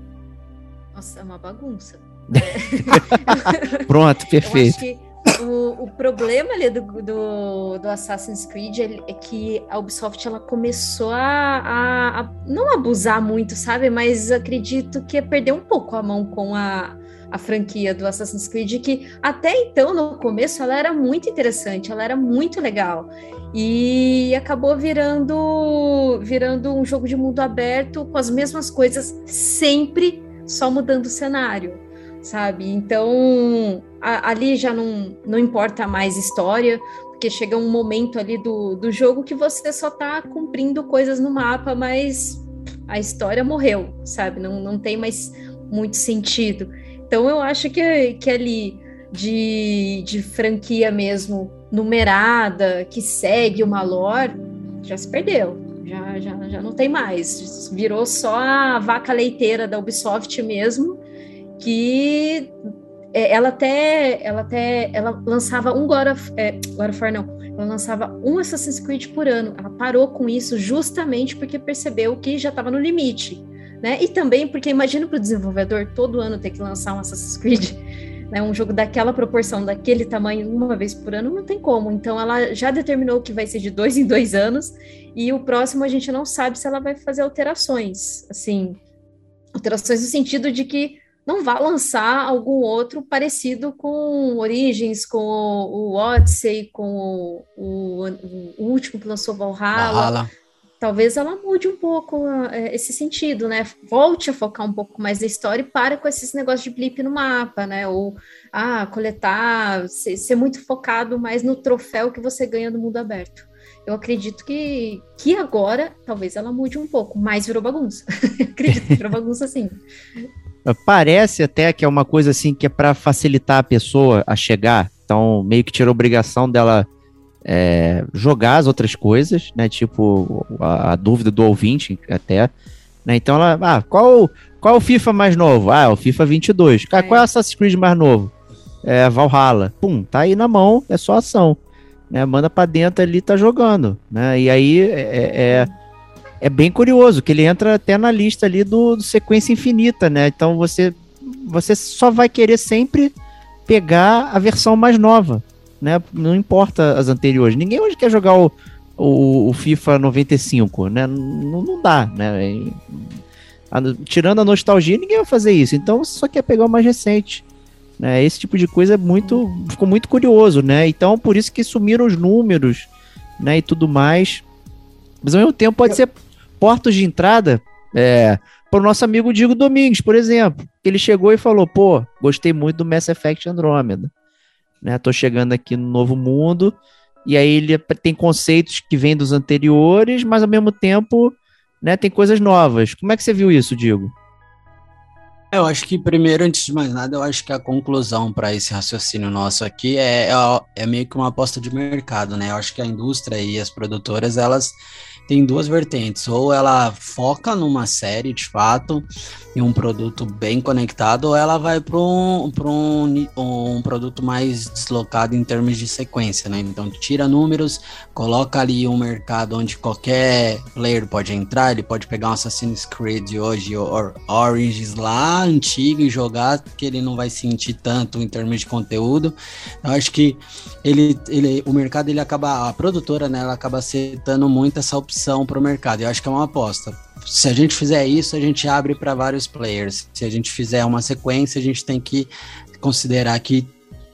Nossa, é uma bagunça. É. <laughs> Pronto, perfeito o, o problema ali do, do, do Assassin's Creed é, é, que a Ubisoft ela começou a, a, a, não abusar muito, sabe? Mas acredito que é perder um pouco a mão com a, a franquia do Assassin's Creed, que até então, no começo, ela era muito interessante, ela era muito legal. E acabou virando, virando um jogo de mundo aberto com as mesmas coisas, sempre só mudando o cenário sabe? Então, a, ali já não, não importa mais história, porque chega um momento ali do, do jogo que você só tá cumprindo coisas no mapa, mas a história morreu, sabe? Não, não tem mais muito sentido. Então, eu acho que, que ali de, de franquia mesmo numerada, que segue uma lore, já se perdeu. Já, já, já não tem mais. Virou só a vaca leiteira da Ubisoft mesmo que é, ela até ela até ela lançava um God of, é, God of War não ela lançava um Assassin's Creed por ano ela parou com isso justamente porque percebeu que já estava no limite né e também porque imagina para o desenvolvedor todo ano ter que lançar um Assassin's Creed <laughs> né um jogo daquela proporção daquele tamanho uma vez por ano não tem como então ela já determinou que vai ser de dois <laughs> em dois anos e o próximo a gente não sabe se ela vai fazer alterações assim alterações no sentido de que não vá lançar algum outro parecido com Origins, com o, Odyssey, com o, o, o, último que lançou Valhalla. Valhalla. Talvez ela mude um pouco é, esse sentido, né? Volte a focar um pouco mais na história e para com esses negócios de blip no mapa, né? Ou ah, coletar, ser, ser muito focado mais no troféu que você ganha no mundo aberto. Eu acredito que, que agora talvez ela mude um pouco, mas virou bagunça. <laughs> acredito que virou bagunça sim. Parece até que é uma coisa assim que é para facilitar a pessoa a chegar. Então, meio que tira a obrigação dela é, jogar as outras coisas, né? Tipo, a, a dúvida do ouvinte até. Né? Então, ela, ah, qual, qual o FIFA mais novo? Ah, o FIFA 22. Cara, é. qual é o Assassin's Creed mais novo? É Valhalla. Pum, tá aí na mão, é só ação. Né? Manda para dentro ali, tá jogando. Né? E aí é, é, é é bem curioso, que ele entra até na lista ali do, do, sequência infinita, né? Então você, você só vai querer sempre pegar a versão mais nova, né? Não importa as anteriores. Ninguém hoje quer jogar o, o, o FIFA 95, né? Não, não dá, né? A, tirando a nostalgia, ninguém vai fazer isso. Então você só quer pegar o mais recente. Né? Esse tipo de coisa é muito. ficou muito curioso, né? Então, por isso que sumiram os números, né? E tudo mais. Mas ao mesmo tempo pode ser portos de entrada é, para o nosso amigo Diego Domingues, por exemplo. Ele chegou e falou: pô, gostei muito do Mass Effect Andromeda. Né, tô chegando aqui no novo mundo. E aí ele tem conceitos que vêm dos anteriores, mas ao mesmo tempo né, tem coisas novas. Como é que você viu isso, Diego? Eu acho que primeiro, antes de mais nada, eu acho que a conclusão para esse raciocínio nosso aqui é, é, é, meio que uma aposta de mercado, né? Eu acho que a indústria e as produtoras, elas têm duas vertentes. Ou ela foca numa série, de fato, e um produto bem conectado, ou ela vai para um, um, um produto mais deslocado em termos de sequência, né? Então tira números, coloca ali um mercado onde qualquer player pode entrar, ele pode pegar um Assassin's Creed hoje ou Origins lá antigo e jogar, que ele não vai sentir tanto em termos de conteúdo. Eu acho que ele, ele, o mercado ele acaba, a produtora, né, ela acaba aceitando muito essa opção para o mercado. Eu acho que é uma aposta se a gente fizer isso, a gente abre para vários players. Se a gente fizer uma sequência, a gente tem que considerar que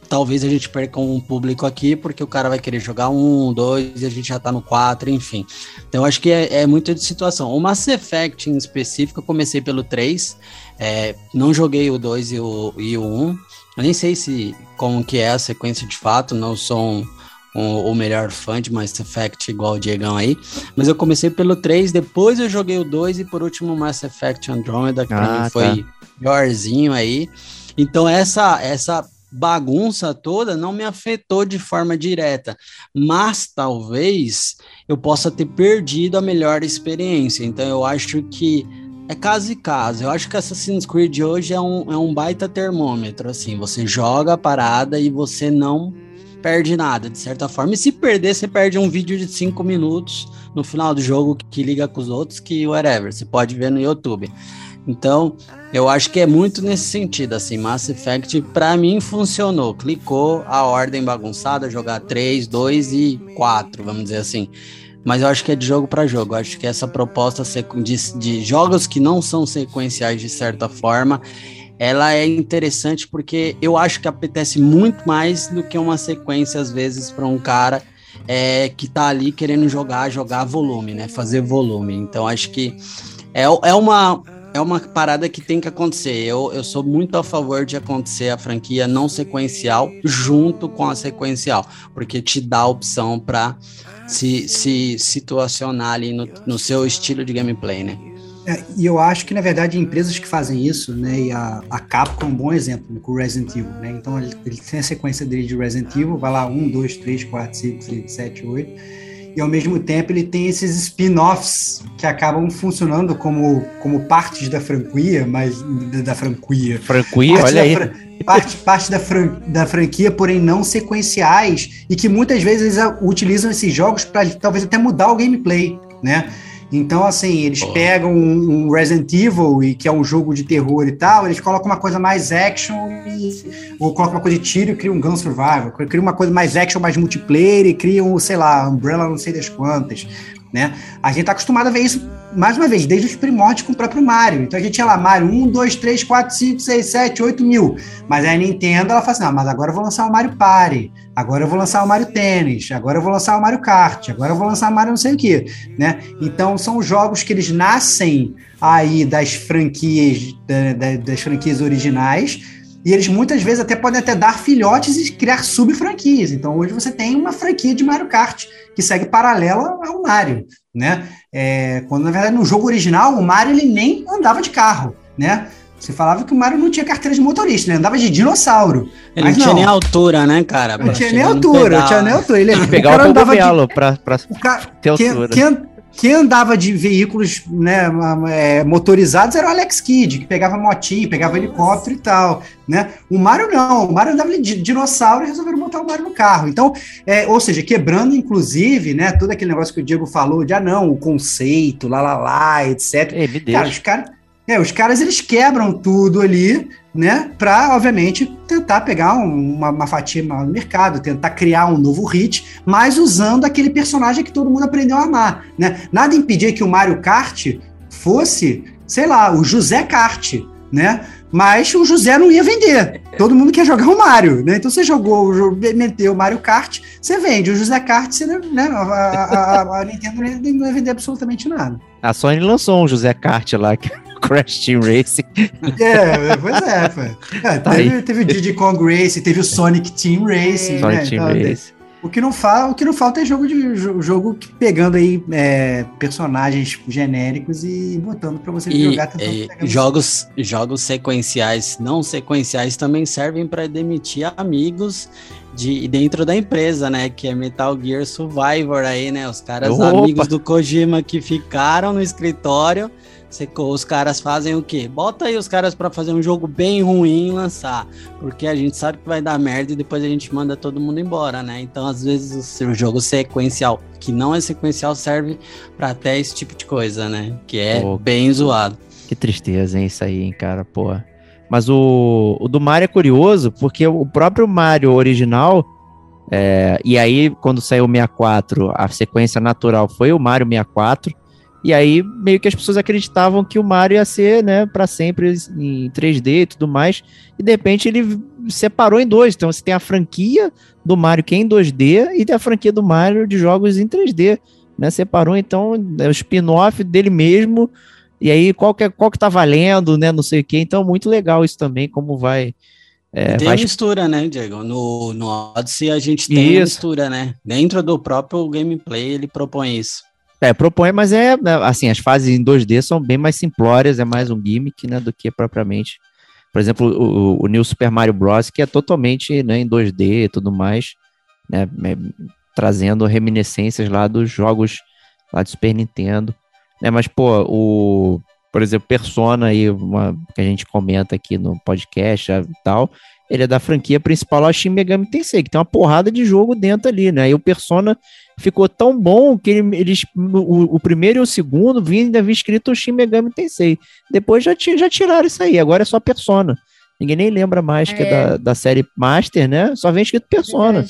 talvez a gente perca um público aqui, porque o cara vai querer jogar um, dois, e a gente já tá no quatro, enfim. Então acho que é, é muito de situação. O Mass Effect em específico, eu comecei pelo 3, é, não joguei o 2 e o, e o 1. Eu nem sei se como que é a sequência de fato, não sou um o, melhor fã de Mass Effect igual o Diegão aí. Mas eu comecei pelo 3, depois eu joguei o 2 e por último o Mass Effect Andromeda, que ah, pra mim foi tá. piorzinho aí. Então essa, essa bagunça toda não me afetou de forma direta, mas talvez eu possa ter perdido a melhor experiência. Então eu acho que é caso e caso. Eu acho que Assassin's Creed hoje é um, é um baita termômetro. Assim, você joga a parada e você não perde nada, de certa forma. E se perder, você perde um vídeo de 5 minutos no final do jogo que liga com os outros, que whatever, você pode ver no YouTube. Então, eu acho que é muito nesse sentido, assim, Mass Effect para mim funcionou. Clicou a ordem bagunçada, jogar 3, 2 e 4, vamos dizer assim. Mas eu acho que é de jogo para jogo. Eu acho que essa proposta de, de jogos que não são sequenciais de certa forma, ela é interessante porque eu acho que apetece muito mais do que uma sequência, às vezes, para um cara é, que tá ali querendo jogar, jogar volume, né? Fazer volume. Então, acho que é, é uma. É uma parada que tem que acontecer. Eu, eu sou muito a favor de acontecer a franquia não sequencial junto com a sequencial, porque te dá a opção para se, se situacionar ali no, no seu estilo de gameplay, né? É, e eu acho que, na verdade, empresas que fazem isso, né, e a, a Capcom é um bom exemplo, com o Resident Evil, né, então ele, ele, tem a sequência dele de Resident Evil, vai lá 1, 2, 3, 4, 5, 6, 7, 8, e ao mesmo tempo ele tem esses spin-offs que acabam funcionando como, como partes da franquia, mas da, da franquia. Franquia, olha aí. parte, parte da, fran, da franquia, porém não sequenciais, e que muitas vezes utilizam esses jogos para talvez até mudar o gameplay, né? Então, assim, eles oh. pegam um, Resident Evil, e, que é um jogo de terror e tal, eles colocam uma coisa mais action, e, ou colocam uma coisa de tiro e criam um Gun Survival, criam uma coisa mais action, mais multiplayer, e criam, sei lá, Umbrella não sei das quantas. Né? A gente está acostumado a ver isso, mais uma vez, desde os primórdios com o próprio Mario. Então a gente tinha lá Mario 1, 2, 3, 4, 5, 6, 7, 8 mil. Mas a Nintendo ela fala assim: ah, mas agora eu vou lançar o Mario Party, agora eu vou lançar o Mario Tênis, agora eu vou lançar o Mario Kart, agora eu vou lançar o Mario não sei o que. Né? Então são jogos que eles nascem aí das franquias, da, da, das franquias originais e eles muitas vezes até podem até dar filhotes e criar sub-franquias. Então hoje você tem uma franquia de Mario Kart que segue paralela ao Mario, né? É, quando na verdade no jogo original o Mario ele nem andava de carro, né? Você falava que o Mario não tinha carteira de motorista, ele andava de dinossauro. Ele não tinha nem altura, né, cara? Não tinha nem altura, não tinha nem altura. Ele pegar o cogumelo de... pra, pra o cara, ter altura. Quem, quem andava de veículos né, é, motorizados era o Alex Kidd, que pegava motinho, pegava helicóptero e tal. Né? O Mario não, o Mario andava de dinossauro e resolveram botar o Mario no carro. Então, é, ou seja, quebrando, inclusive, né, todo aquele negócio que o Diego falou de ah, não, o conceito, lá, lá, lá, etc. Ei, Cara, os caras é, os caras eles quebram tudo ali, né? Para, obviamente, tentar pegar um, uma, uma, fatia maior no mercado, tentar criar um novo hit, mas usando aquele personagem que todo mundo aprendeu a amar, né? Nada impedia que o Mario Kart fosse, sei lá, o José Kart, né? Mas o José não ia vender. Todo mundo quer jogar o Mario, né? Então você jogou, meteu o Mario Kart, você vende. O José Kart, você, né? A, a, a, a Nintendo não ia vender absolutamente nada. A Sony lançou um José Kart lá que Crash Team Racing. É, pois é, É, tá teve, teve, o Diddy Kong Racing, teve o Sonic Team Racing, Sonic né? Team então, Racing. O que não, fa o que não falta é jogo de jogo pegando aí é, personagens genéricos e botando para você e, jogar. E, jogos, jogos sequenciais, não sequenciais, também servem para demitir amigos de dentro da empresa, né? Que é Metal Gear Survivor aí, né? Os caras Opa. amigos do Kojima que ficaram no escritório os caras fazem o quê? Bota aí os caras para fazer um jogo bem ruim e lançar. Porque a gente sabe que vai dar merda e depois a gente manda todo mundo embora, né? Então, às vezes, o jogo sequencial, que não é sequencial, serve para até esse tipo de coisa, né? Que é bem zoado. Que tristeza, hein, isso aí, hein, cara, pô. Mas o, o do Mario é curioso, porque o próprio Mario original. É, e aí, quando saiu o 64, a sequência natural foi o Mario 64. E aí, meio que as pessoas acreditavam que o Mario ia ser, né, para sempre em 3D e tudo mais. E de repente ele separou em dois. Então você tem a franquia do Mario que é em 2D e tem a franquia do Mario de jogos em 3D. Né? Separou, então, é o spin-off dele mesmo. E aí, qual que, é, qual que tá valendo, né? Não sei o quê. Então, muito legal isso também, como vai. É, tem vai... mistura, né, Diego? No, no Odyssey a gente tem isso. mistura, né? Dentro do próprio gameplay ele propõe isso. É, propõe, mas é né, assim, as fases em 2D são bem mais simplórias, é mais um gimmick, né, do que propriamente. Por exemplo, o, o New Super Mario Bros, que é totalmente né, em 2D e tudo mais, né, trazendo reminiscências lá dos jogos lá do Super Nintendo. Né, mas, pô, o, por exemplo, Persona aí, uma, que a gente comenta aqui no podcast e tal, ele é da franquia principal lá, Shin Megami Tensei, que tem uma porrada de jogo dentro ali, né? E o Persona ficou tão bom que ele, eles, o, o, primeiro e o segundo vinha, ainda havia escrito Shin Megami Tensei. Depois já, já tiraram isso aí, agora é só Persona. Ninguém nem lembra mais é. que é da, da série Master, né? Só vem escrito Persona.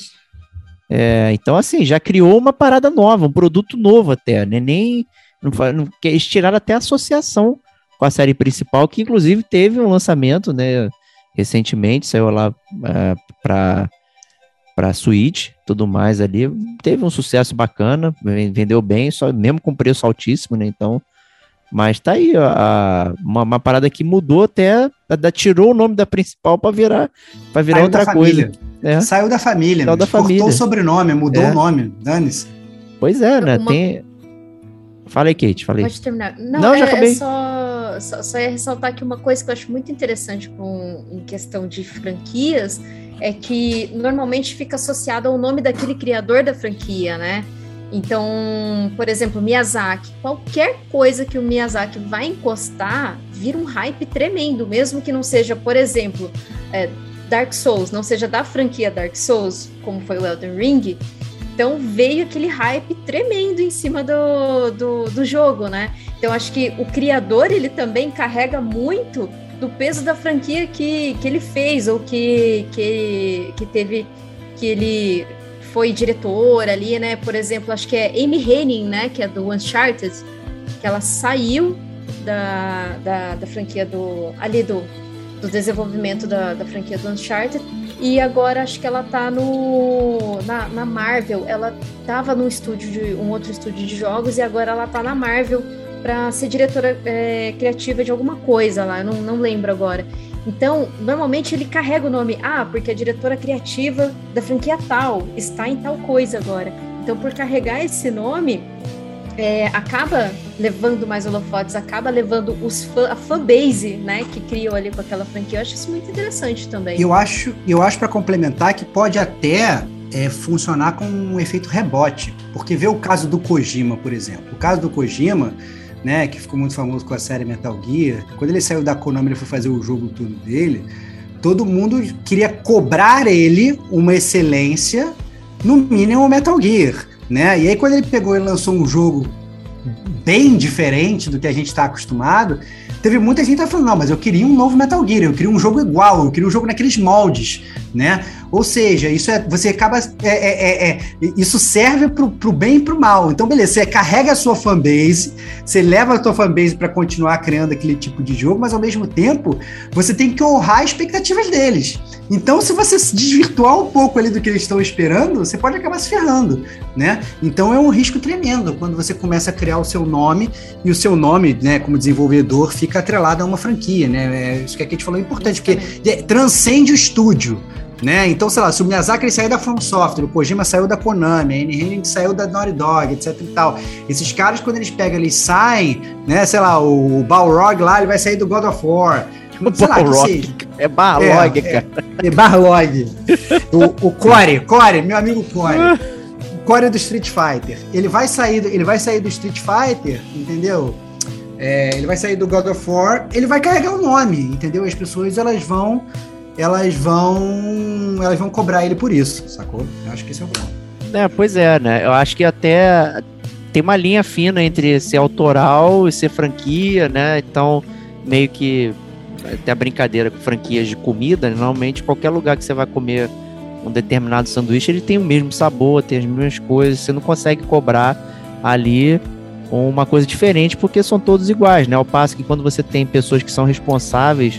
É, então, assim, já criou uma parada nova, um produto novo até, né? Nem. Não, não, eles tiraram até a associação com a série principal, que inclusive teve um lançamento, né? recentemente, saiu lá uh, é, para para Switch, tudo mais ali, teve um sucesso bacana, vendeu bem, só mesmo com preço altíssimo, né? Então, mas tá aí a, uma, uma, parada que mudou até, da, tirou o nome da principal para virar para virar Saiu outra coisa. É. Saiu da família, Saiu da família. cortou o sobrenome, mudou é. o nome, dane-se. Pois é, né? Uma... Tem Fala aí, Kate, falei. Pode terminar. Não, Não é, já acabei. É só, só, só ia ressaltar que uma coisa que eu acho muito interessante com, em questão de franquias é que normalmente fica associado ao nome daquele criador da franquia, né? Então, por exemplo, Miyazaki. Qualquer coisa que o Miyazaki vai encostar vira um hype tremendo, mesmo que não seja, por exemplo, é, Dark Souls, não seja da franquia Dark Souls, como foi o Elden Ring, então veio aquele hype tremendo em cima do, do, do jogo, né? Então acho que o criador ele também carrega muito do peso da franquia que, que ele fez ou que, que, que teve que ele foi diretor ali, né? Por exemplo, acho que é Amy Henning, né? Que é do Uncharted, que ela saiu da, da, da franquia do ali do, do desenvolvimento da, da franquia do Uncharted e agora acho que ela tá no. Na, na Marvel. Ela tava num estúdio de. um outro estúdio de jogos e agora ela tá na Marvel para ser diretora é, criativa de alguma coisa lá, eu não, não lembro agora. Então, normalmente ele carrega o nome, ah, porque a diretora criativa da franquia tal está em tal coisa agora. Então, por carregar esse nome, é, acaba levando mais holofotes, acaba levando os fã, a fanbase, né, que criou ali com aquela franquia. Eu acho isso muito interessante também. Eu acho, eu acho para complementar que pode até é, funcionar com um efeito rebote, porque vê o caso do Kojima, por exemplo. O caso do Kojima, né, que ficou muito famoso com a série Metal Gear, quando ele saiu da Konami, ele foi fazer o jogo tudo dele. Todo mundo queria cobrar ele uma excelência, no mínimo Metal Gear né? E aí quando ele pegou e lançou um jogo bem diferente do que a gente está acostumado, teve muita gente que tá falando, não, mas eu queria um novo Metal Gear, eu queria um jogo igual, eu queria um jogo naqueles moldes, né? Ou seja, isso é, você acaba, é, é, é, é isso serve pro, pro bem e pro mal. Então, beleza, você carrega a sua fanbase, você leva a sua fanbase para continuar criando aquele tipo de jogo, mas ao mesmo tempo, você tem que honrar as expectativas deles. Então, se você se desvirtuar um pouco ali do que eles estão esperando, você pode acabar se ferrando, né? Então é um risco tremendo quando você começa a criar o seu nome e o seu nome, né, como desenvolvedor, fica atrelado a uma franquia, né? É, isso que a gente falou é importante, porque transcende o estúdio. Né? Então, sei lá, se o Miyazaki saiu da From Software, o Kojima saiu da Konami, a Anne Henning saiu da Naughty Dog, etc e tal. Esses caras, quando eles pegam, eles saem, né? Sei lá, o Balrog lá, ele vai sair do God of War. Sei lá, Balrog. É Barlog, é, cara. É, é Barlog. o, o Core, Core, meu amigo Core. o Core do Street Fighter. Ele vai sair do, ele vai sair do Street Fighter, entendeu? É, ele vai sair do God of War, ele vai carregar o nome, entendeu? As pessoas elas vão elas vão elas vão cobrar ele por isso, sacou? Eu acho que esse é o ponto. É, pois é, né? Eu acho que até tem uma linha fina entre ser autoral e ser franquia, né? Então, meio que até a brincadeira com franquias de comida, normalmente qualquer lugar que você vai comer um determinado sanduíche, ele tem o mesmo sabor, tem as mesmas coisas, você não consegue cobrar ali uma coisa diferente porque são todos iguais, né? Ao passo que quando você tem pessoas que são responsáveis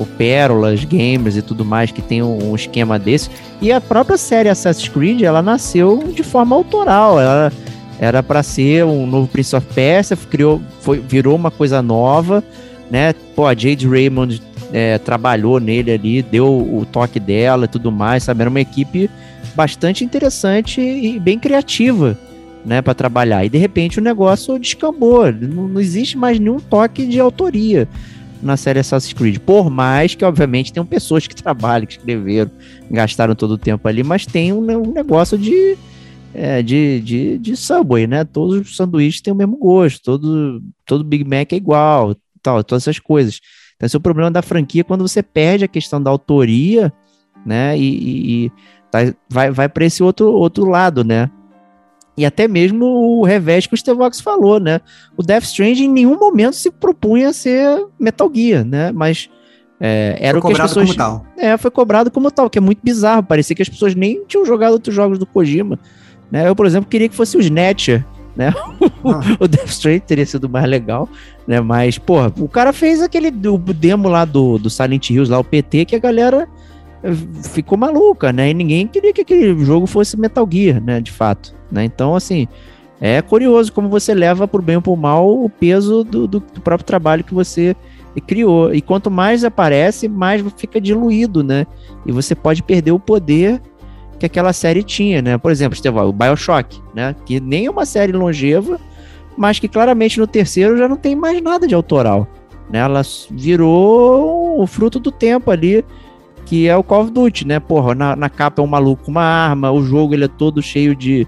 por pérolas, gamers e tudo mais que tem um, esquema desse. E a própria série Assassin's Creed, ela nasceu de forma autoral. Ela era para ser um novo Prince of Persia, criou, foi, virou uma coisa nova, né? Pô, a Jade Raymond é, trabalhou nele ali, deu o toque dela e tudo mais, sabe? Era uma equipe bastante interessante e bem criativa, né, para trabalhar. E de repente o negócio descambou, não, não existe mais nenhum toque de autoria na série Assassin's Creed. Por mais que, obviamente, tenham pessoas que <laughs> trabalham, que escreveram, gastaram todo o tempo ali, mas tem um, um negócio de, é, de, de, de Subway, né? Todos os sanduíches têm o mesmo gosto, todo, todo Big Mac é igual, tal, todas essas coisas. Então, esse é o problema da franquia quando você perde a questão da autoria, né? E, e, e tá, vai, vai para esse outro, outro lado, né? E até mesmo o revés que o Stevox falou, né? O Death Stranding em nenhum momento se propunha a ser Metal Gear, né? Mas é, era foi o que as pessoas. Como tal. É, foi cobrado como tal, que é muito bizarro. Parecia que as pessoas nem tinham jogado outros jogos do Kojima. Né? Eu, por exemplo, queria que fosse o Snatcher, né? <laughs> Ah. o Death Stranding teria sido mais legal, né? Mas, porra, o cara fez aquele o demo lá do, do Silent Hills, lá, o PT, que a galera ficou maluca, né? E ninguém queria que aquele jogo fosse Metal Gear, né? De fato, né? Então, assim, é curioso como você leva por bem ou por mal o peso do, do, do próprio trabalho que você criou. E quanto mais aparece, mais fica diluído, né? E você pode perder o poder que aquela série tinha, né? Por exemplo, Estevão, o BioShock, né? Que nem é uma série longeva, mas que claramente no terceiro já não tem mais nada de autoral. Né? Ela virou o fruto do tempo ali que é o Call of Duty, né? Porra, na, na capa é um maluco com uma arma, o jogo ele é todo cheio de,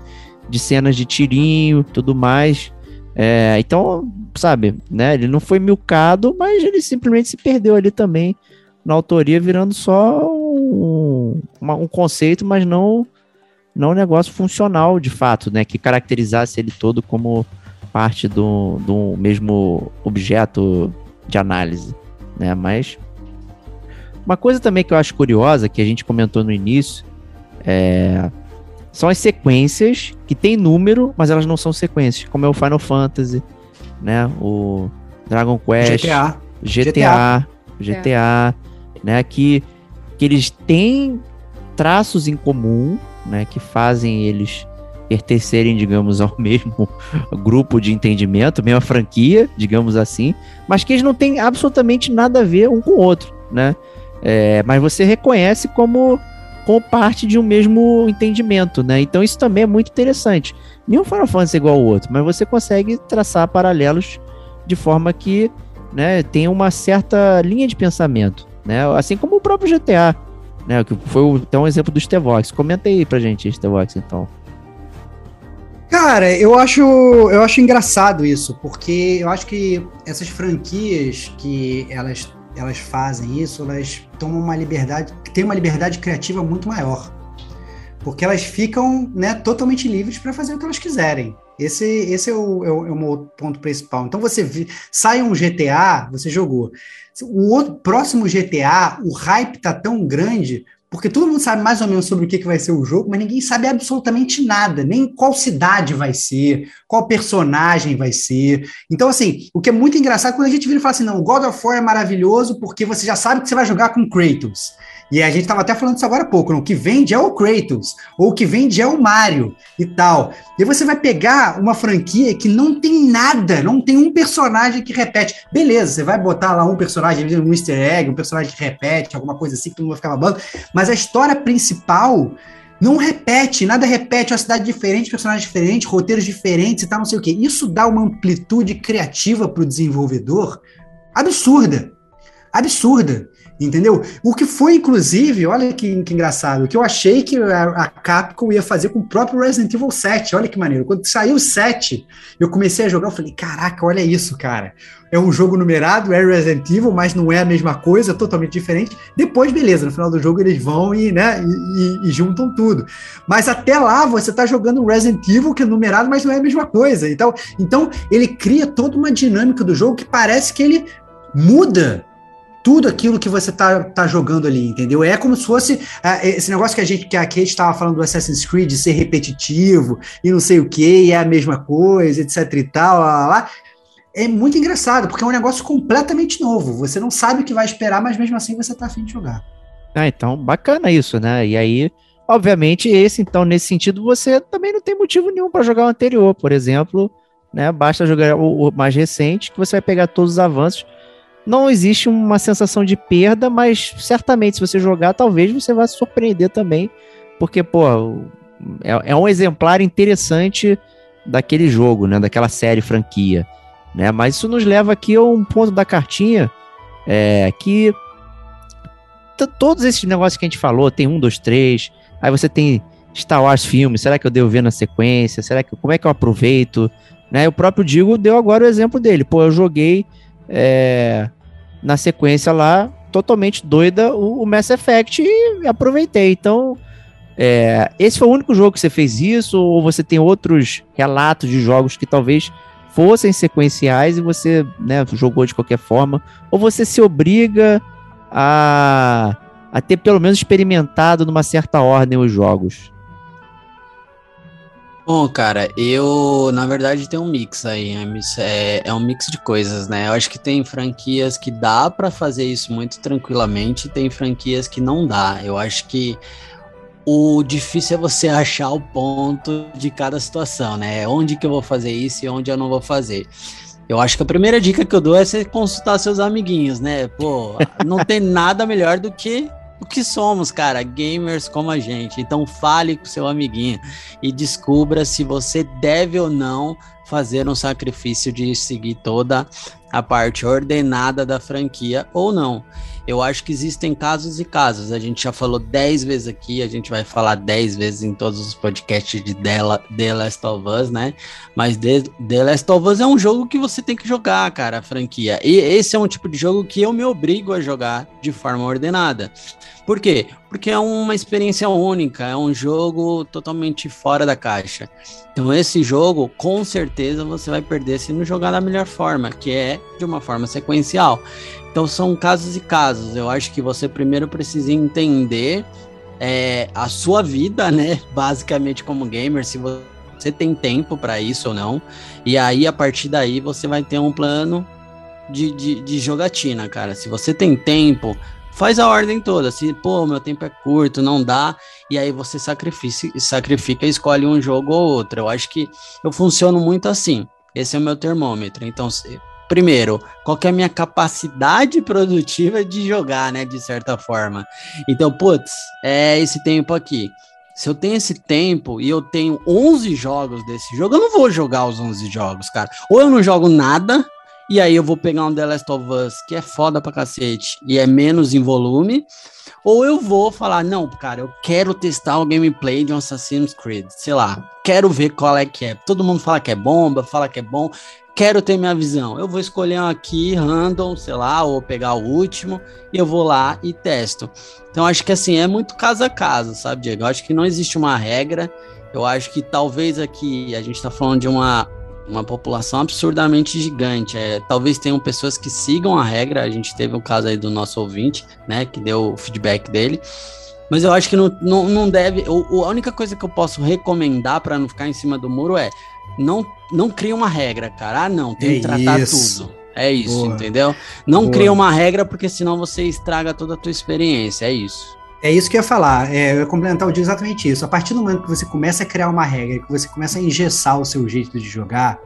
de cenas de tirinho, tudo mais. É, então, sabe, né? Ele não foi milcado, mas ele simplesmente se perdeu ali também na autoria, virando só um, um conceito, mas não não um negócio funcional de fato, né? Que caracterizasse ele todo como parte do, do mesmo objeto de análise, né? Mas uma coisa também que eu acho curiosa, que a gente comentou no início, é... são as sequências que tem número, mas elas não são sequências, como é o Final Fantasy, né? O Dragon Quest, GTA, GTA, GTA, GTA né? Que, que eles têm traços em comum, né? Que fazem eles pertencerem, digamos, ao <laughs> mesmo grupo de entendimento, mesma franquia, digamos assim, mas que eles não têm absolutamente nada a ver um com o outro, né? É, mas você reconhece como, como parte de um mesmo entendimento, né? Então isso também é muito interessante. Nenhum Final Fantasy é igual ao outro, mas você consegue traçar paralelos de forma que né, tem uma certa linha de pensamento, né? Assim como o próprio GTA, né? Que foi até um exemplo do Stevox. Comenta aí pra gente, Stevox, então. Cara, eu acho, eu acho engraçado isso, porque eu acho que essas franquias que elas elas fazem isso, elas tomam uma liberdade, têm uma liberdade criativa muito maior. Porque elas ficam né, totalmente livres para fazer o que elas quiserem. Esse, esse é, o, é, o, é o meu ponto principal. Então você vi, sai um GTA, você jogou. O outro, próximo GTA, o hype tá tão grande porque todo mundo sabe mais ou menos sobre o que, que vai ser o jogo, mas ninguém sabe absolutamente nada, nem qual cidade vai ser, qual personagem vai ser. Então, assim, o que é muito engraçado quando a gente vira e fala assim: não, God of War é maravilhoso porque você já sabe que você vai jogar com Kratos. E a gente estava até falando isso agora há pouco, o que vende é o Kratos, ou o que vende é o Mario e tal. E você vai pegar uma franquia que não tem nada, não tem um personagem que repete. Beleza, você vai botar lá um personagem, um easter egg, um personagem que repete, alguma coisa assim, que todo mundo vai ficar babando, mas a história principal não repete, nada repete, uma cidade diferente, personagens diferentes, roteiros diferentes e tal, não sei o quê. Isso dá uma amplitude criativa para o desenvolvedor absurda. Absurda. Entendeu? O que foi, inclusive, olha que, que engraçado, que eu achei que a, a, Capcom ia fazer com o próprio Resident Evil 7. Olha que maneiro. Quando saiu o 7, eu comecei a jogar, eu falei, caraca, olha isso, cara. É um jogo numerado, é Resident Evil, mas não é a mesma coisa, totalmente diferente. Depois, beleza, no final do jogo eles vão e, né, e, e, juntam tudo. Mas até lá você tá jogando Resident Evil que é numerado, mas não é a mesma coisa. Então, então ele cria toda uma dinâmica do jogo que parece que ele muda tudo aquilo que você tá, tá jogando ali, entendeu? É como se fosse uh, esse negócio que a gente, que a Kate estava falando do Assassin's Creed, ser repetitivo e não sei o que, é a mesma coisa, etc e tal, lá, lá, lá. É muito engraçado, porque é um negócio completamente novo. Você não sabe o que vai esperar, mas mesmo assim você tá afim de jogar. Ah, então, bacana isso, né? E aí, obviamente, esse, então, nesse sentido, você também não tem motivo nenhum para jogar o anterior, por exemplo, né? Basta jogar o, o mais recente, que você vai pegar todos os avanços não existe uma sensação de perda, mas certamente se você jogar, talvez você vá se surpreender também, porque, pô, é, é um exemplar interessante daquele jogo, né, daquela série franquia, né, mas isso nos leva aqui a um ponto da cartinha, é, que todos esses negócios que a gente falou, tem um, dois, três, aí você tem Star Wars filme, será que eu devo ver na sequência, será que, como é que eu aproveito, né, o próprio Digo deu agora o exemplo dele, pô, eu joguei é, na sequência lá, totalmente doida, o, o Mass Effect e aproveitei. Então, é, esse foi o único jogo que você fez isso? Ou você tem outros relatos de jogos que talvez fossem sequenciais e você né, jogou de qualquer forma? Ou você se obriga a, a ter pelo menos experimentado numa certa ordem os jogos? Bom, cara, eu na verdade tem um mix aí, é, é um mix de coisas, né? Eu acho que tem franquias que dá para fazer isso muito tranquilamente, tem franquias que não dá. Eu acho que o difícil é você <laughs> achar o ponto de cada situação, né? Onde que eu vou fazer isso e onde eu não vou fazer. Eu acho que a primeira dica que eu dou é você consultar seus amiguinhos, né? Pô, não tem nada melhor do que o que somos, cara, gamers como a gente. Então fale com seu amiguinho e descubra se você deve ou não fazer um sacrifício de seguir toda a parte ordenada da franquia ou não. Eu acho que existem casos e casos. A gente já falou 10 vezes aqui, a gente vai falar 10 vezes em todos os podcasts de The Last of Us, né? Mas The Last of Us é um jogo que você tem que jogar, cara, a franquia. E esse é um tipo de jogo que eu me obrigo a jogar de forma ordenada. Por quê? Porque é uma experiência única, é um jogo totalmente fora da caixa. Então, esse jogo, com certeza, você vai perder se não jogar da melhor forma, que é de uma forma sequencial. Então, são casos e casos. Eu acho que você primeiro precisa entender é, a sua vida, né? <laughs> Basicamente, como gamer, se você tem tempo para isso ou não. E aí, a partir daí, você vai ter um plano de, de, de jogatina, cara. Se você tem tempo, faz a ordem toda. Se, pô, meu tempo é curto, não dá, e aí você sacrifica, sacrifica e escolhe um jogo ou outro. Eu acho que eu funciono muito assim. Esse é o meu termômetro. Então, se, primeiro, qual é a minha capacidade produtiva de jogar, né, de certa forma. Então, putz, é esse tempo aqui. Se eu tenho esse tempo e eu tenho 11 jogos desse jogo, eu não vou jogar os 11 jogos, cara. Ou eu não jogo nada, e aí eu vou pegar um The Last of Us que é foda pra cacete e é menos em volume. Ou eu vou falar, não, cara, eu quero testar o gameplay de um Assassin's Creed. Sei lá, quero ver qual é que é. Todo mundo fala que é bomba, fala que é bom. Quero ter minha visão. Eu vou escolher um aqui, random, sei lá, ou pegar o último, e eu vou lá e testo. Então acho que assim, é muito caso a caso, sabe, Diego? Eu acho que não existe uma regra. Eu acho que talvez aqui a gente tá falando de uma uma população absurdamente gigante. É, talvez tenham pessoas que sigam a regra. A gente teve o um caso aí do nosso ouvinte, né, que deu o feedback dele. Mas eu acho que não, não, não deve. O, a única coisa que eu posso recomendar para não ficar em cima do muro é não, não cria uma regra, cara. Ah, não, tem é que tratar isso. tudo. É isso, Boa. entendeu? Não Boa. cria uma regra porque senão você estraga toda a tua experiência. É isso. É isso que eu ia falar. É, eu ia complementar o dia exatamente isso. A partir do momento que você começa a criar uma regra, que você começa a engessar o seu jeito de jogar,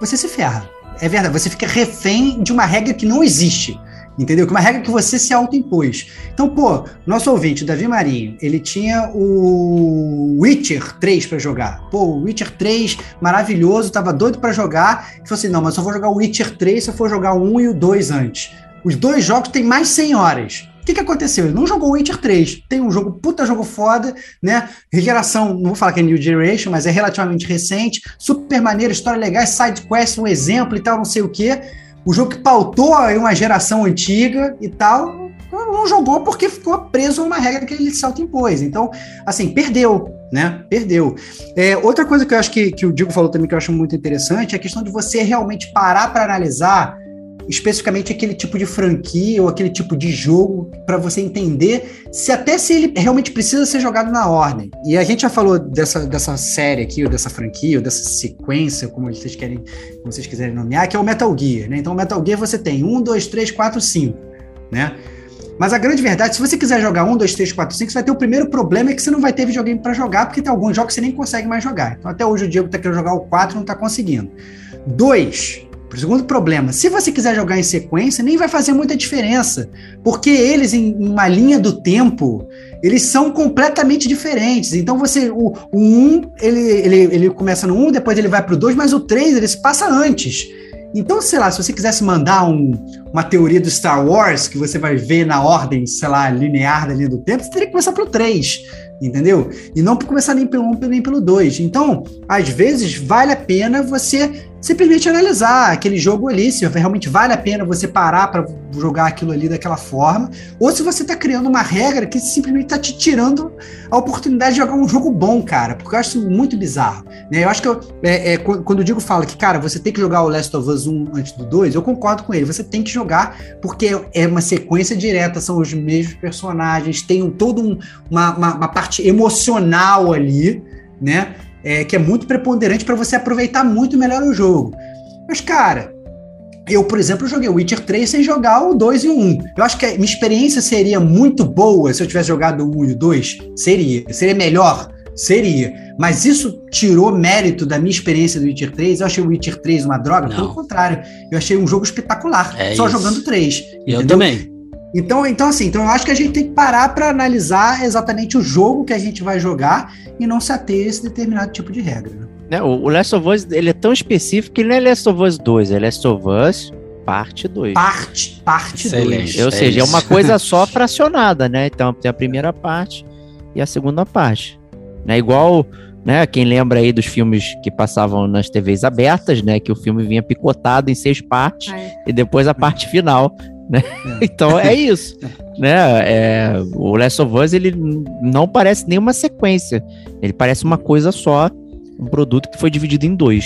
você se ferra. É verdade, você fica refém de uma regra que não existe. Entendeu? Que uma regra que você se autoimpôs. Então, pô, nosso ouvinte, Davi Marinho, ele tinha o Witcher 3 para jogar. Pô, o Witcher 3, maravilhoso, tava doido para jogar. E falou assim: não, mas só vou jogar o Witcher 3 se eu for jogar o 1 e o 2 antes. Os dois jogos têm mais 100 horas. O que, que aconteceu? Ele não jogou Witcher 3. Tem um jogo, puta jogo foda, né? Regeração, não vou falar que é New Generation, mas é relativamente recente. Super maneiro, história legal, side quest, um exemplo e tal, não sei o quê. O jogo que pautou aí uma geração antiga e tal, não jogou porque ficou preso a uma regra que ele se autoimpôs. Então, assim, perdeu, né? Perdeu. É, outra coisa que eu acho que, que o Diego falou também que eu acho muito interessante é a questão de você realmente parar para analisar especificamente aquele tipo de franquia ou aquele tipo de jogo para você entender se até se ele realmente precisa ser jogado na ordem. E a gente já falou dessa, dessa série aqui, ou dessa franquia, ou dessa sequência, como vocês querem, como vocês quiserem nomear, que é o Metal Gear, né? Então, o Metal Gear você tem um, dois, três, quatro, cinco, né? Mas a grande verdade, se você quiser jogar um, dois, três, quatro, cinco, você vai ter o primeiro problema é que você não vai ter videogame para jogar, porque tem alguns jogos que você nem consegue mais jogar. Então, até hoje o Diego tá querendo jogar o 4 e não tá conseguindo. Dois, o segundo problema, se você quiser jogar em sequência, nem vai fazer muita diferença, porque eles, em uma linha do tempo, eles são completamente diferentes. Então você, o, o 1, ele, ele, ele começa no 1, depois ele vai para o 2, mas o 3 ele se passa antes. Então, sei lá, se você quisesse mandar um, uma teoria do Star Wars, que você vai ver na ordem, sei lá, linear da linha do tempo, você teria que começar pelo 3, entendeu? E não começar nem pelo 1 nem pelo 2. Então, às vezes, vale a pena você simplesmente analisar aquele jogo ali, se realmente vale a pena você parar para jogar aquilo ali daquela forma, ou se você está criando uma regra que simplesmente está te tirando a oportunidade de jogar um jogo bom, cara, porque eu acho isso muito bizarro. Né? Eu acho que eu, é, é, quando o Digo fala que, cara, você tem que jogar o Last of Us 1 antes do 2, eu concordo com ele, você tem que jogar porque é uma sequência direta, são os mesmos personagens, tem um, todo um, uma, uma, uma parte emocional ali, né? É, que é muito preponderante para você aproveitar muito melhor o jogo. Mas, cara, eu, por exemplo, joguei o Witcher 3 sem jogar o 2 e o 1. Eu acho que a minha experiência seria muito boa se eu tivesse jogado o 1 e o 2. Seria. Seria melhor? Seria. Mas isso tirou mérito da minha experiência do Witcher 3. Eu achei o Witcher 3 uma droga? Não. Pelo contrário. Eu achei um jogo espetacular. É só isso. jogando 3. Eu também. Então, então, assim, então eu acho que a gente tem que parar para analisar exatamente o jogo que a gente vai jogar e não se ater a esse determinado tipo de regra. Né? O, o Last of Us ele é tão específico que ele não é Last of Us 2, é Last of Us parte 2. Parte, parte 2. Ou seja, é uma coisa só <laughs> fracionada, né? Então tem a primeira parte e a segunda parte. Né? Igual, né? Quem lembra aí dos filmes que passavam nas TVs abertas, né? Que o filme vinha picotado em seis partes Ai. e depois a parte final né? É. <laughs> Então é isso, <laughs> né? É, o Last of Us ele não parece nenhuma sequência, ele parece uma coisa só, um produto que foi dividido em dois.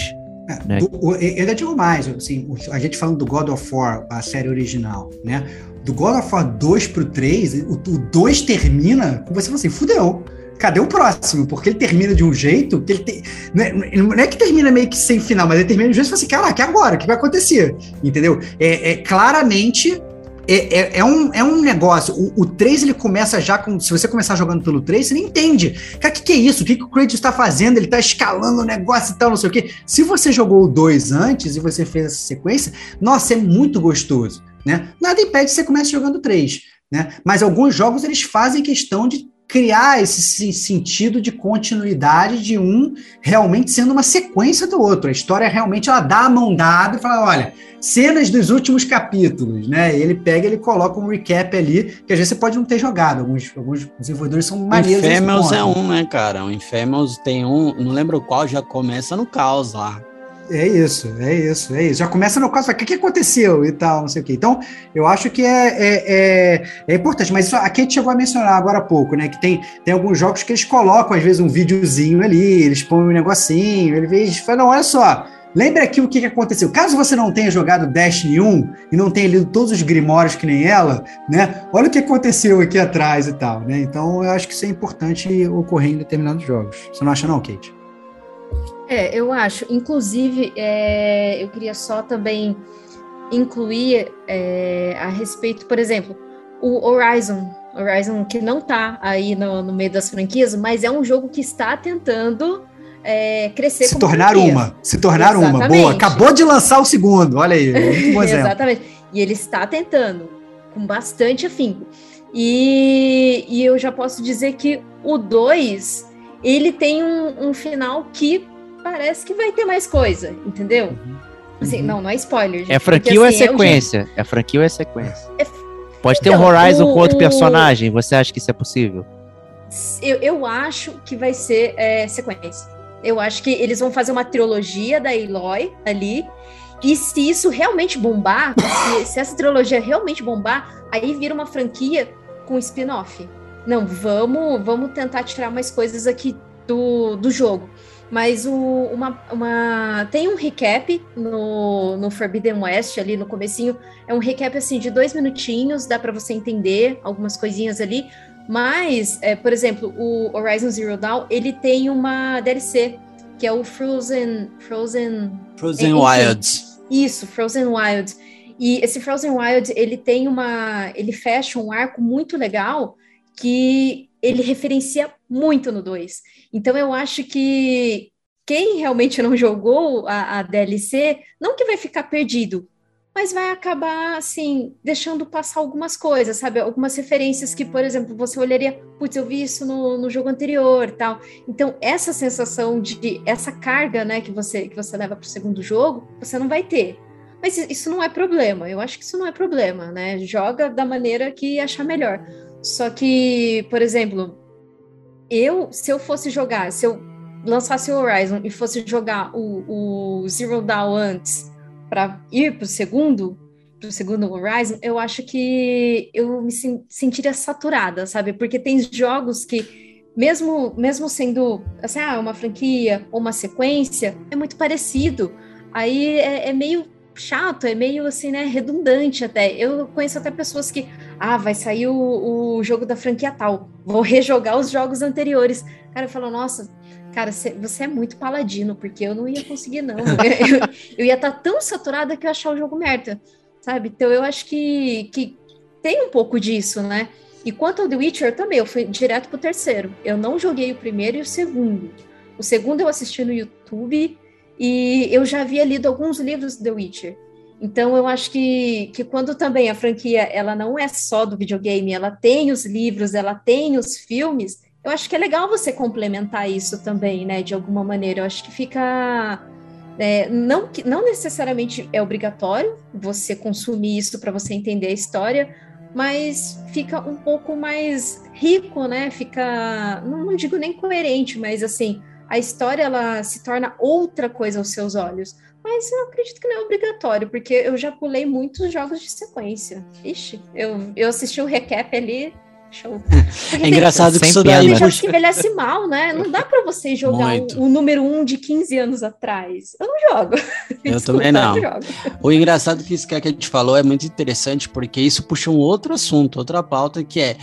É, né? do, eu ainda digo mais, assim, a gente falando do God of War, a série original, né? Do God of War 2 pro 3, o, o 2 termina com você falando assim, fudeu cadê o próximo? Porque ele termina de um jeito que ele tem. Não é, não é, que termina meio que sem final, mas ele termina de um jeito que você fala assim, caraca, agora? O que vai acontecer? Entendeu? É, é claramente. É, é, é, um, é um negócio. O, o 3 ele começa já com. Se você começar jogando pelo 3, você nem entende. Cara, o que, que é isso? O que, que o Kratos está fazendo? Ele está escalando o negócio e tal, não sei o quê. Se você jogou o 2 antes e você fez essa sequência, nossa, é muito gostoso. Né? Nada impede que você comece jogando 3. Né? Mas alguns jogos eles fazem questão de criar esse sentido de continuidade de um realmente sendo uma sequência do outro. A história realmente ela dá a mão dada e fala, olha, cenas dos últimos capítulos, né? E ele pega, ele coloca um recap ali, que às vezes você pode não ter jogado. Alguns, alguns desenvolvedores são maneiros. O Infamous é um, né, cara? O Infamous tem um, não lembro qual, já começa no caos lá. É isso, é isso, é isso. Já começa no caso, o que, que aconteceu e tal, não sei o quê. Então, eu acho que é, é, é, é importante, mas isso a gente chegou a mencionar agora há pouco, né? Que tem, tem alguns jogos que eles colocam, às vezes, um videozinho ali, eles põem um negocinho, ele vê, fala, não, olha só, lembra aqui o que, que aconteceu. Caso você não tenha jogado Destiny 1 e não tenha lido todos os grimórios que nem ela, né? Olha o que aconteceu aqui atrás e tal, né? Então, eu acho que isso é importante ocorrer em determinados jogos. Você não acha não, Kate? É, eu acho. Inclusive, é, eu queria só também incluir é, a respeito, por exemplo, o Horizon, Horizon que não tá aí no, no meio das franquias, mas é um jogo que está tentando é, crescer Se tornar franquia. uma. Se tornar Exatamente. uma. Boa. Acabou de lançar o segundo. Olha aí. Um <laughs> Exatamente. E ele está tentando, com bastante afinco. E, e eu já posso dizer que o 2, ele tem um, um, final que parece que vai ter mais coisa, entendeu? Uhum. Assim, não, não é spoiler. Gente, é franquia porque, ou é assim, sequência? É, é, franquia ou é sequência? É... Pode ter então, um Horizon o, com outro personagem, você acha que isso é possível? Eu, eu acho que vai ser é, sequência. Eu acho que eles vão fazer uma trilogia da Eloy ali. E se isso realmente bombar, se, se essa trilogia realmente bombar, aí vira uma franquia com spin-off. Não, vamos, vamos tentar tirar mais coisas aqui do, do jogo. Mas o, uma, uma, tem um recap no, no Forbidden West ali no comecinho. É um recap assim de dois minutinhos, dá para você entender algumas coisinhas ali. Mas, é, por exemplo, o Horizon Zero Dawn, ele tem uma DLC, que é o Frozen... Frozen... Frozen é, Wilds. Isso, Frozen Wilds. E esse Frozen Wild, ele tem uma... Ele fecha um arco muito legal que ele referencia muito no 2. Então, eu acho que quem realmente não jogou a, a DLC, não que vai ficar perdido, mas vai acabar, assim, deixando passar algumas coisas, sabe? Algumas referências que, por exemplo, você olharia, putz, eu vi isso no, no jogo anterior tal. Então, essa sensação de, essa carga, né, que você, que você leva para o segundo jogo, você não vai ter. Mas isso não é problema, eu acho que isso não é problema, né? Joga da maneira que achar melhor. Só que, por exemplo, eu, se eu fosse jogar, se eu lançasse o Horizon e fosse jogar o, o Zero Dawn antes para ir para o segundo, para o segundo Horizon, eu acho que eu me sentiria saturada, sabe? Porque tem jogos que, mesmo, mesmo sendo assim, ah, uma franquia ou uma sequência, é muito parecido. Aí é, é meio chato, é meio assim, né, redundante até. Eu conheço até pessoas que, ah, vai sair o, o jogo da franquia tal, vou rejogar os jogos anteriores. Cara, eu falo, nossa, cara, você é muito paladino, porque eu não ia conseguir, não. <laughs> eu, eu ia estar tá tão saturada que eu ia achar o jogo merda, sabe? Então eu acho que, que tem um pouco disso, né? E quanto ao The Witcher também, eu fui direto pro terceiro. Eu não joguei o primeiro e o segundo. O segundo eu assisti no YouTube e eu já havia lido alguns livros do The Witcher. Então eu acho que, que quando também a franquia ela não é só do videogame, ela tem os livros, ela tem os filmes, eu acho que é legal você complementar isso também, né? De alguma maneira. Eu acho que fica. É, não, não necessariamente é obrigatório você consumir isso para você entender a história, mas fica um pouco mais rico, né? Fica, não, não digo nem coerente, mas assim, a história ela se torna outra coisa aos seus olhos. Mas eu acredito que não é obrigatório, porque eu já pulei muitos jogos de sequência. Ixi, eu, eu assisti o recap ali, Show. <laughs> é engraçado que isso daí puxa... que envelhece mal, né? Não dá para você jogar o, o, número um de 15 anos atrás. Eu não jogo. Eu <laughs> Desculpa, também não. não o engraçado que isso que a gente falou é muito interessante, porque isso puxa um outro assunto, outra pauta, que é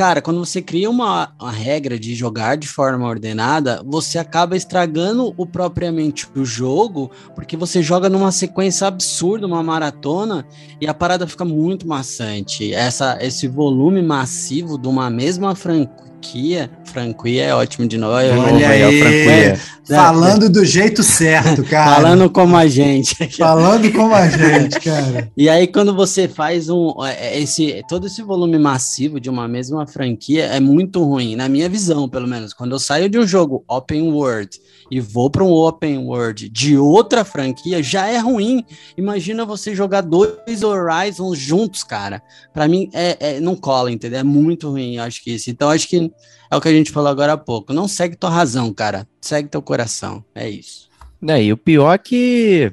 Cara, quando você cria uma, uma, regra de jogar de forma ordenada, você acaba estragando o propriamente o jogo, porque você joga numa sequência absurda, uma maratona, e a parada fica muito maçante. Essa, esse volume massivo de uma mesma franquia franquia. Franquia é ótimo de novo. Olha aí, franquia. Falando do jeito certo, cara. Falando como a gente. Falando como a gente, cara. E aí, quando você faz um. É, é, esse, todo esse volume massivo de uma mesma franquia é muito ruim, na minha visão, pelo menos. Quando eu saio de um jogo open world e vou para um open world de outra franquia, já é ruim. Imagina você jogar dois Horizons juntos, cara. Para mim, é, é, não cola, entendeu? É muito ruim, acho que isso. Então, acho que é o que a gente falou agora há pouco. Não segue tua razão, cara. Segue teu coração. É isso. É, e o pior é que,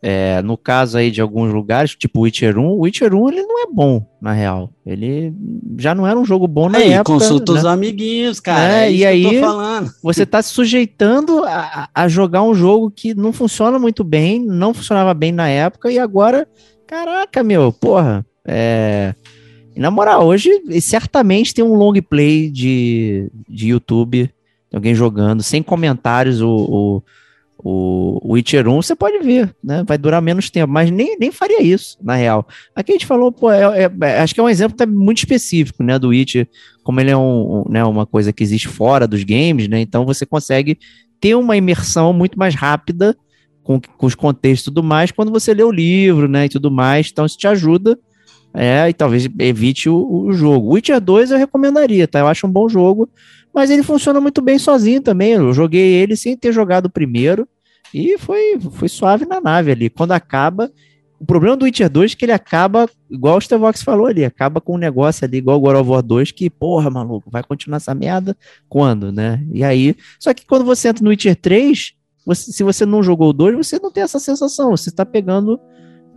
é, no caso aí de alguns lugares, tipo Witcher 1, o Witcher 1 ele não é bom, na real. Ele já não era um jogo bom na aí, época. consulta né? os amiguinhos, cara. É, é e aí você tá se sujeitando a, a jogar um jogo que não funciona muito bem, não funcionava bem na época, e agora, caraca, meu, porra, é e na moral, hoje certamente tem um long play de, de YouTube, alguém jogando, sem comentários, o, o, O, Witcher 1 você pode ver, né? Vai durar menos tempo, mas nem, nem faria isso, na real. Aqui a gente falou, pô, é, é, é acho que é um exemplo muito específico, né? Do Witcher, como ele é um, um, né, uma coisa que existe fora dos games, né? Então você consegue ter uma imersão muito mais rápida com, com os contextos e tudo mais quando você lê o livro, né? E tudo mais. Então isso te ajuda é, e talvez evite o, o jogo. Witcher 2 eu recomendaria, tá? Eu acho um bom jogo, mas ele funciona muito bem sozinho também. Eu joguei ele sem ter jogado o primeiro e foi, foi suave na nave ali. Quando acaba, o problema do Witcher 2 é que ele acaba, igual o Stevox falou ali, acaba com um negócio ali, igual o God of War 2, que, porra, maluco, vai continuar essa merda quando, né? E aí, só que quando você entra no Witcher 3, você, se você não jogou o 2, você não tem essa sensação, você está pegando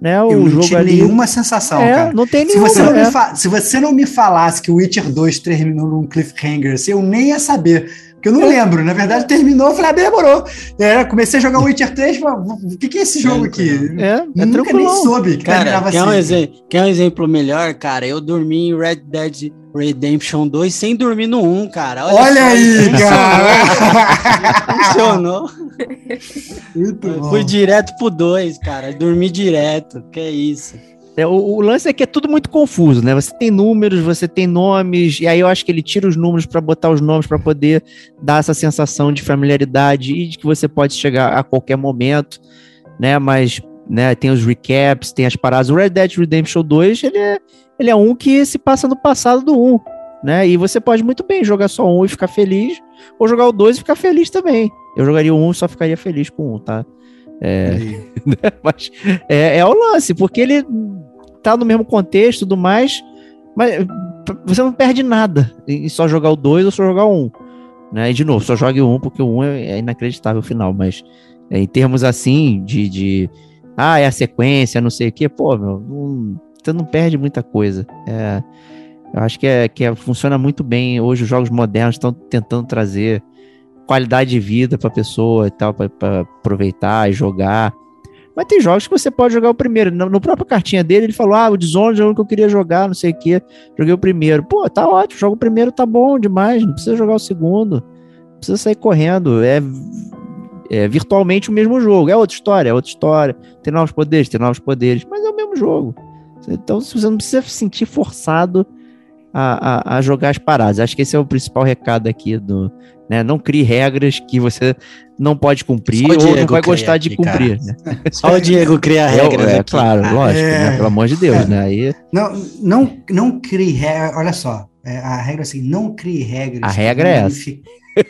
né, o eu não jogo tive ali. nenhuma sensação, é, cara. Não tem nenhuma. Se você não, é. me se você não me falasse que o Witcher 2 terminou num cliffhanger, eu nem ia saber. Porque eu não é. lembro. Na verdade, terminou, eu falei, ah, demorou. É, comecei a jogar Witcher 3, falei, o que, que é esse jogo aqui? É, é Nunca nem soube que cara, quer, assim. um exemplo, quer um exemplo melhor, cara? Eu dormi em Red Dead Redemption 2 sem dormir no 1, cara. Olha, Olha aí, cara! <laughs> Funcionou. Muito bom. Fui direto pro 2, cara. Dormi direto. Que é isso. É, o, o, lance é que é tudo muito confuso, né? Você tem números, você tem nomes, e aí eu acho que ele tira os números para botar os nomes para poder dar essa sensação de familiaridade e de que você pode chegar a qualquer momento, né? Mas né, tem os recaps, tem as paradas. O Red Dead Redemption 2, ele é, ele é um que se passa no passado do 1, né? E você pode muito bem jogar só um e ficar feliz, ou jogar o 2 e ficar feliz também. Eu jogaria o 1 e só ficaria feliz com o 1, tá? É, <laughs> mas é, é, o lance, porque ele tá no mesmo contexto e tudo mais, mas você não perde nada em só jogar o 2 ou só jogar o 1. Né? E de novo, só jogue o 1 porque o 1 é, é inacreditável o final, mas é, em termos assim de, de ah, é a sequência, não sei o que, pô, meu, não, você não perde muita coisa. É, eu acho que, é, que é, funciona muito bem. Hoje os jogos modernos estão tentando trazer qualidade de vida para a pessoa e tal, para aproveitar e jogar. Mas tem jogos que você pode jogar o primeiro. No, no próprio cartinha dele, ele falou: Ah, o Dishonored é o que eu queria jogar, não sei o que. Joguei o primeiro. Pô, tá ótimo, joga o primeiro, tá bom demais. Não precisa jogar o segundo. Não precisa sair correndo. É, é virtualmente o mesmo jogo. É outra história, é outra história. Tem novos poderes, tem novos poderes, mas é o mesmo jogo. Então, você não precisa se sentir forçado a, a, a, jogar as paradas. Acho que esse é o principal recado aqui do, né? Não crie regras que você não pode cumprir ou não vai gostar de cumprir. Né? <laughs> Só o Diego cria regras. É, é claro, lógico, né? é... Né? pelo amor de Deus, é. né? Aí... Não, não, não crie regras. Olha só, é, a regra é assim, não crie regras. A regra é essa.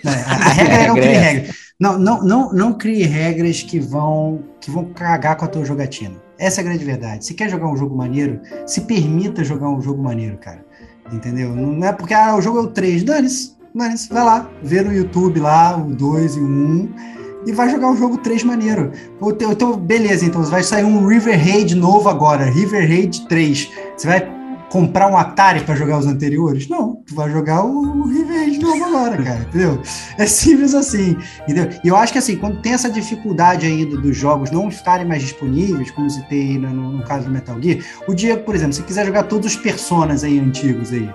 A, a regra é <laughs> não crie regras. Não, não, não, não crie regras que vão, que vão cagar com a tua jogatina. Essa é a grande verdade. Se quer jogar um jogo maneiro, se permita jogar um jogo maneiro, cara. Entendeu? Não é porque ah, o jogo é o 3, dane-se. Dane-se. Vai lá, vê no YouTube lá o 2 e o 1 e vai jogar o jogo 3 maneiro. Então, beleza, então vai sair um River Raid novo agora, River Raid 3. Você vai comprar um Atari para jogar os anteriores? Não, tu vai jogar o, o Raid novo agora, cara, entendeu? É simples assim, entendeu? E eu acho que assim, quando tem essa dificuldade ainda dos jogos não estarem mais disponíveis, como se tem no, no caso do Metal Gear, o Diego, por exemplo, se quiser jogar todos os personas aí antigos aí,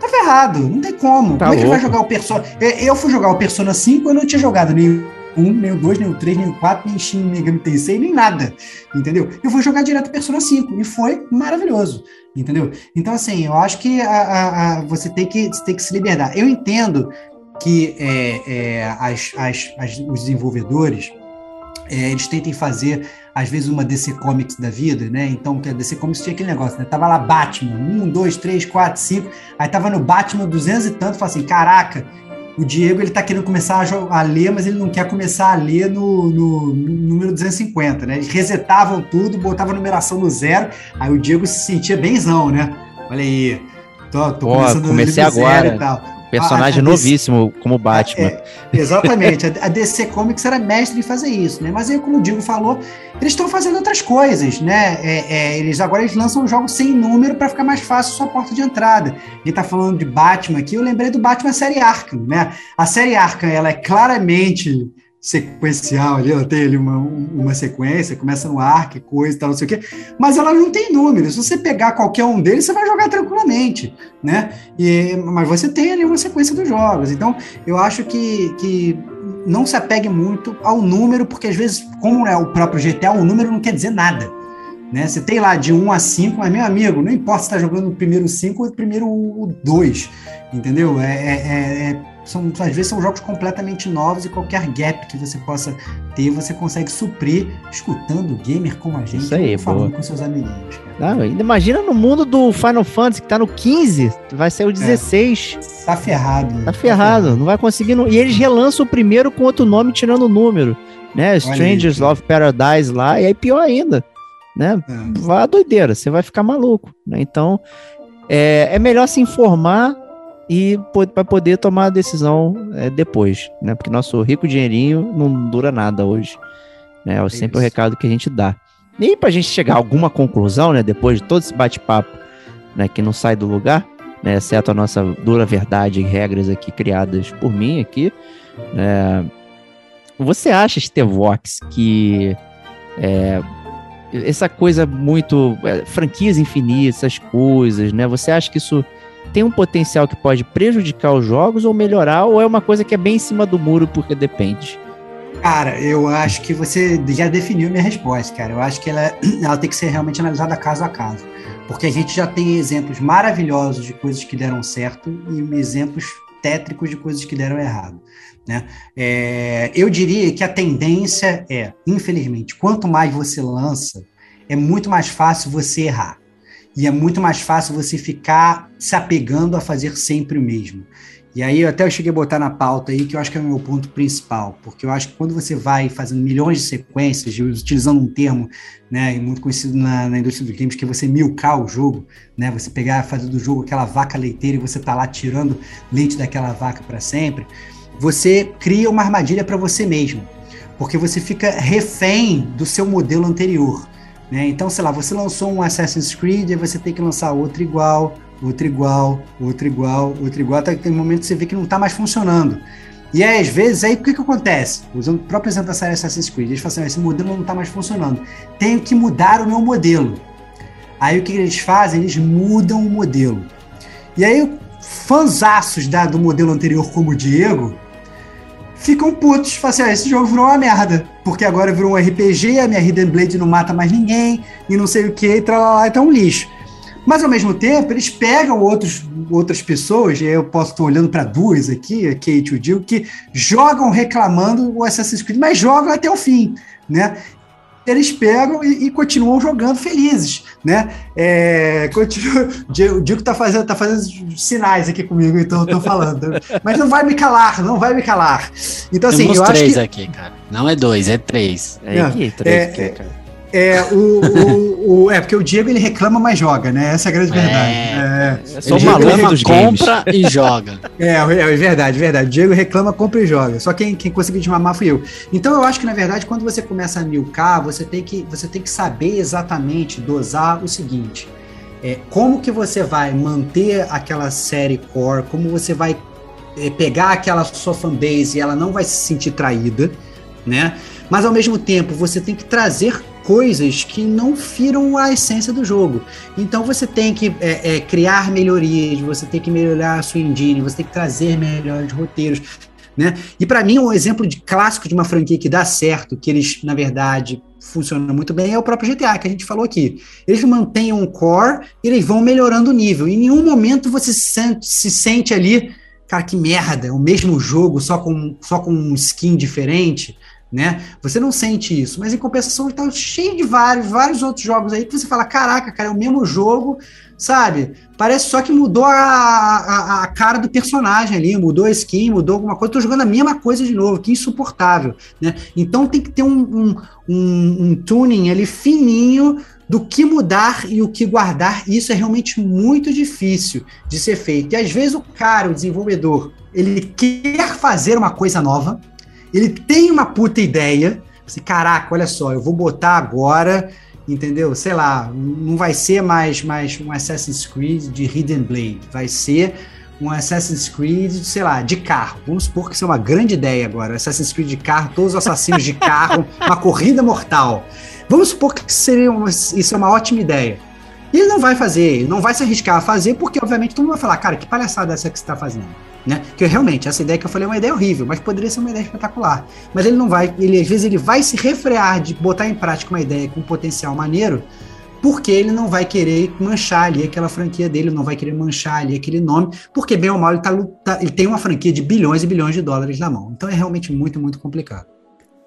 tá ferrado, não tem como. Tá como é que vai jogar o Persona? Eu fui jogar o Persona 5, eu não tinha jogado o 1, nem o 2, nem o 3, nem o 4, nem Shin Megami Tensei, nem nada, entendeu? Eu vou jogar direto Persona 5 e foi maravilhoso, entendeu? Então, assim, eu acho que a, a, a, você, tem que tem que se libertar. Eu entendo que é, é, as, as, as, os desenvolvedores é, eles tentem fazer às vezes uma DC Comics da vida, né? Então, que a DC Comics tinha aquele negócio, né? Tava lá Batman, um, dois, três, quatro, cinco, aí tava no Batman 200 e tanto, fala assim, caraca, o Diego ele tá querendo começar a, a, ler, mas ele não quer começar a ler no, no, no, número 250, né? Eles resetavam tudo, botavam a numeração no zero, aí o Diego se sentia benzão, né? Olha aí, tô, tô começando comecei agora. e tal. Personagem a, a novíssimo DC, como Batman. É, exatamente. a, DC Comics era mestre em fazer isso, né? Mas aí, como o Diego falou, eles estão fazendo outras coisas, né? É, é, eles agora eles lançam jogos sem número para ficar mais fácil a sua porta de entrada. A gente tá falando de Batman aqui, eu lembrei do Batman série Arkham, né? A série Arkham, ela é claramente sequencial ali, ela tem ali uma, uma sequência, começa no arco, coisa e tal, não sei o quê, mas ela não tem números. Se você pegar qualquer um deles, você vai jogar tranquilamente, né? E, mas você tem ali uma sequência dos jogos. Então, eu acho que, que não se apegue muito ao número, porque às vezes, como é o próprio GTA, o número não quer dizer nada. Né? Você tem lá de 1 a 5, mas, meu amigo, não importa se está jogando o primeiro 5 ou o primeiro 2, entendeu? É, é, é, é são, às vezes são jogos completamente novos e qualquer gap que você possa ter, você consegue suprir escutando gamer como a gente, Isso aí, falando boa. com seus amiguinhos. Não, imagina no mundo do Final Fantasy, que tá no 15, vai ser o 16. É. Tá ferrado. Tá, tá ferrado, não vai conseguir. E eles relançam o primeiro com outro nome, tirando o número. Né? Strangers Love Paradise lá, e aí pior ainda. Né? É. Vai a doideira, você vai ficar maluco. Né? Então, é, é melhor se informar e para poder tomar a decisão é, depois, né? Porque nosso rico dinheirinho não dura nada hoje, né? É sempre Isso. o recado que a gente dá. E para a gente chegar a alguma conclusão, né? Depois de todo esse bate-papo, né? Que não sai do lugar, né? Exceto a nossa dura verdade e regras aqui criadas por mim aqui, né? Você acha, Stevox, que é, essa coisa muito é, franquias infinitas, essas coisas, né? Você acha que isso tem um potencial que pode prejudicar os jogos ou melhorar, ou é uma coisa que é bem em cima do muro porque depende? Cara, eu acho que você já definiu minha resposta, cara. Eu acho que ela, <clears throat> ela tem que ser realmente analisada caso a caso. Porque a gente já tem exemplos maravilhosos de coisas que deram certo e exemplos tétricos de coisas que deram errado. Né? É, eu diria que a tendência é, infelizmente, quanto mais você lança, é muito mais fácil você errar. E é muito mais fácil você ficar se apegando a fazer sempre o mesmo. E aí até eu cheguei a botar na pauta aí que eu acho que é o meu ponto principal, porque eu acho que quando você vai fazendo milhões de sequências, utilizando um termo né, muito conhecido na, na indústria dos games, que é você milcar o jogo, né, você pegar, fazer do jogo aquela vaca leiteira e você tá lá tirando leite daquela vaca para sempre, você cria uma armadilha para você mesmo, porque você fica refém do seu modelo anterior. Né? Então, sei lá, você lançou um Assassin's Creed e você tem que lançar outro igual, outro igual, outro igual, outro igual, até que tem um momento que você vê que não está mais funcionando. E aí, às vezes, aí o que, que acontece? Usando o próprio exemplo da série Assassin's Creed, eles falam assim: ah, esse modelo não está mais funcionando. Tenho que mudar o meu modelo. Aí o que eles fazem? Eles mudam o modelo. E aí, fãzaços do modelo anterior, como o Diego, ficam putos. Falam assim, ah, esse jogo virou uma merda. Porque agora virou um RPG, a minha Hidden Blade não mata mais ninguém, e não sei o que, e tralalá, então é um lixo. Mas ao mesmo tempo, eles pegam outros, outras pessoas, e eu posso estar olhando para duas aqui, a Kate e o Dio, que jogam reclamando o Assassin's Creed, mas jogam até o fim, né? Eles pegam e, e, continuam jogando felizes, né? É, continua, o Diego tá fazendo, tá fazendo sinais aqui comigo, então eu tô falando. Mas não vai me calar, não vai me calar. Então, assim, Temos eu três acho que... aqui, cara. Não é dois, é três. É, aqui, três, é, aqui, cara. É, o, o, o, é, porque o Diego ele reclama, mas joga, né? Essa é a grande é. verdade. É, é só maluco dos compra e joga. <laughs> É, é, verdade, verdade. O Diego reclama, compra e joga. Só quem, quem conseguiu desmamar fui eu. Então eu acho que, na verdade, quando você começa a milcar, você tem que, você tem que saber exatamente dosar o seguinte. É, como que você vai manter aquela série core, como você vai é, pegar aquela sua fanbase e ela não vai se sentir traída, né? Mas ao mesmo tempo você tem que trazer coisas que não firam a essência do jogo. Então você tem que é, é, criar melhorias, você tem que melhorar a sua engine, você tem que trazer melhores roteiros. Né? E para mim, um exemplo de clássico de uma franquia que dá certo, que eles, na verdade, funcionam muito bem, é o próprio GTA, que a gente falou aqui. Eles mantêm um core e eles vão melhorando o nível. Em nenhum momento você se sente, se sente ali, cara, que merda, é o mesmo jogo, só com, só com um skin diferente né? Você não sente isso, mas em compensação está cheio de vários, vários outros jogos aí que você fala, caraca, cara, é o mesmo jogo, sabe? Parece só que mudou a, a, a cara do personagem ali, mudou a skin, mudou alguma coisa, tô jogando a mesma coisa de novo, que insuportável, né? Então tem que ter um, um, um, um tuning ali fininho do que mudar e o que guardar, e isso é realmente muito difícil de ser feito. E às vezes o cara, o desenvolvedor, ele quer fazer uma coisa nova, ele tem uma puta ideia. Assim, caraca, olha só, eu vou botar agora, entendeu? Sei lá, não vai ser mais, mais um Assassin's Creed de Hidden Blade, vai ser um Assassin's Creed, sei lá, de carro. Vamos supor que isso é uma grande ideia agora. Assassin's Creed de carro, todos os assassinos de carro, <laughs> uma corrida mortal. Vamos supor que seria uma, isso é uma ótima ideia. E ele não vai fazer, não vai se arriscar a fazer, porque obviamente todo mundo vai falar, cara, que palhaçada é essa que você está fazendo? Né? Que realmente, essa ideia que eu falei é uma ideia horrível, mas poderia ser uma ideia espetacular. Mas ele não vai, ele às vezes ele vai se refrear de botar em prática uma ideia com potencial maneiro, porque ele não vai querer manchar ali aquela franquia dele, não vai querer manchar ali aquele nome, porque bem ou mal ele, tá, tá, ele tem uma franquia de bilhões e bilhões de dólares na mão. Então é realmente muito, muito complicado.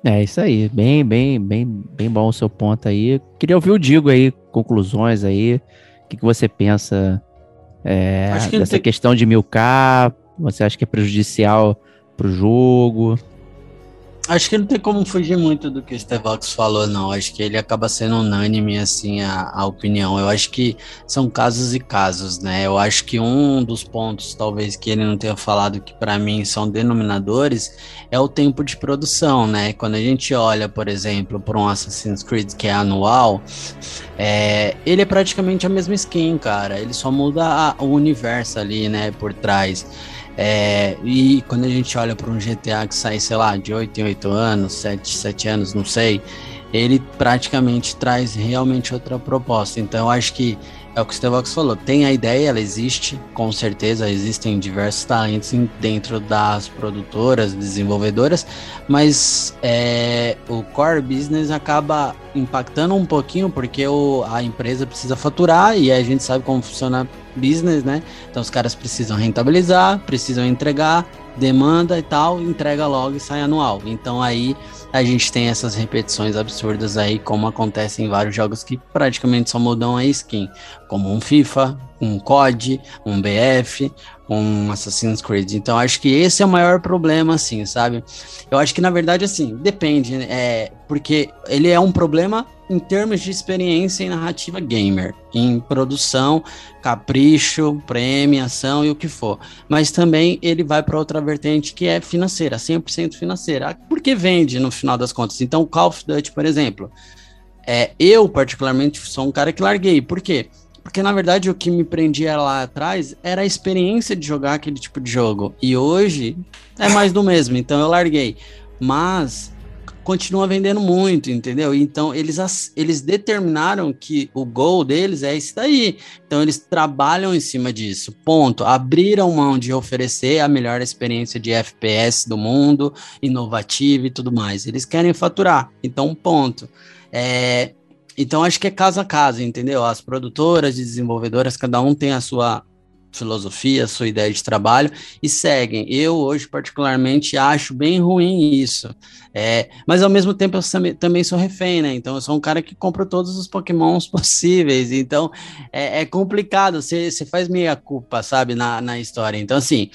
É isso aí, bem, bem, bem, bem bom o seu ponto aí. Queria ouvir o Digo aí, conclusões aí, o que, que você pensa é, dessa tem... questão de milcar, você acha que é prejudicial para o jogo? Acho que não tem como fugir muito do que o Stevox falou, não. Acho que ele acaba sendo unânime, assim, a, a, opinião. Eu acho que são casos e casos, né? Eu acho que um dos pontos, talvez, que ele não tenha falado que para mim são denominadores é o tempo de produção, né? Quando a gente olha, por exemplo, para um Assassin's Creed que é anual, é, ele é praticamente a mesma skin, cara. Ele só muda a, o universo ali, né, por trás. É, e quando a gente olha para um GTA que sai, sei lá, de 8 em 8 anos, 7, 7 anos, não sei, ele praticamente traz realmente outra proposta. Então eu acho que é o que o Stevox falou, tem a ideia, ela existe, com certeza existem diversos talentos dentro das produtoras, desenvolvedoras, mas é, o core business acaba impactando um pouquinho porque o, a empresa precisa faturar e a gente sabe como funciona business, né? Então os caras precisam rentabilizar, precisam entregar, demanda e tal, entrega logo e sai anual. Então aí a gente tem essas repetições absurdas aí, como acontece em vários jogos que praticamente só mudam a skin, como um FIFA, um COD, um BF, um Assassin's Creed. Então acho que esse é o maior problema, assim, sabe? Eu acho que na verdade, assim, depende, né? é, porque ele é um problema em termos de experiência em narrativa gamer, em produção, capricho, premiação e o que for. Mas também ele vai para outra vertente que é financeira, 100% financeira, porque vende no final das contas. Então, Call of Duty, por exemplo, é, eu particularmente sou um cara que larguei. Por quê? Porque na verdade o que me prendia lá atrás era a experiência de jogar aquele tipo de jogo. E hoje é mais do mesmo, então eu larguei. Mas continua vendendo muito, entendeu? Então eles, eles determinaram que o gol deles é isso daí. Então eles trabalham em cima disso. Ponto. Abriram mão de oferecer a melhor experiência de FPS do mundo, inovativa e tudo mais. Eles querem faturar. Então, ponto. É, então acho que é caso a caso, entendeu? As produtoras e desenvolvedoras, cada um tem a sua filosofia, a sua ideia de trabalho e seguem. Eu hoje particularmente acho bem ruim isso. É, mas ao mesmo tempo eu também sou refém, né? Então eu sou um cara que compra todos os pokémons <laughs> possíveis. Então é, é complicado, você faz meia culpa, sabe, na, na história. Então assim,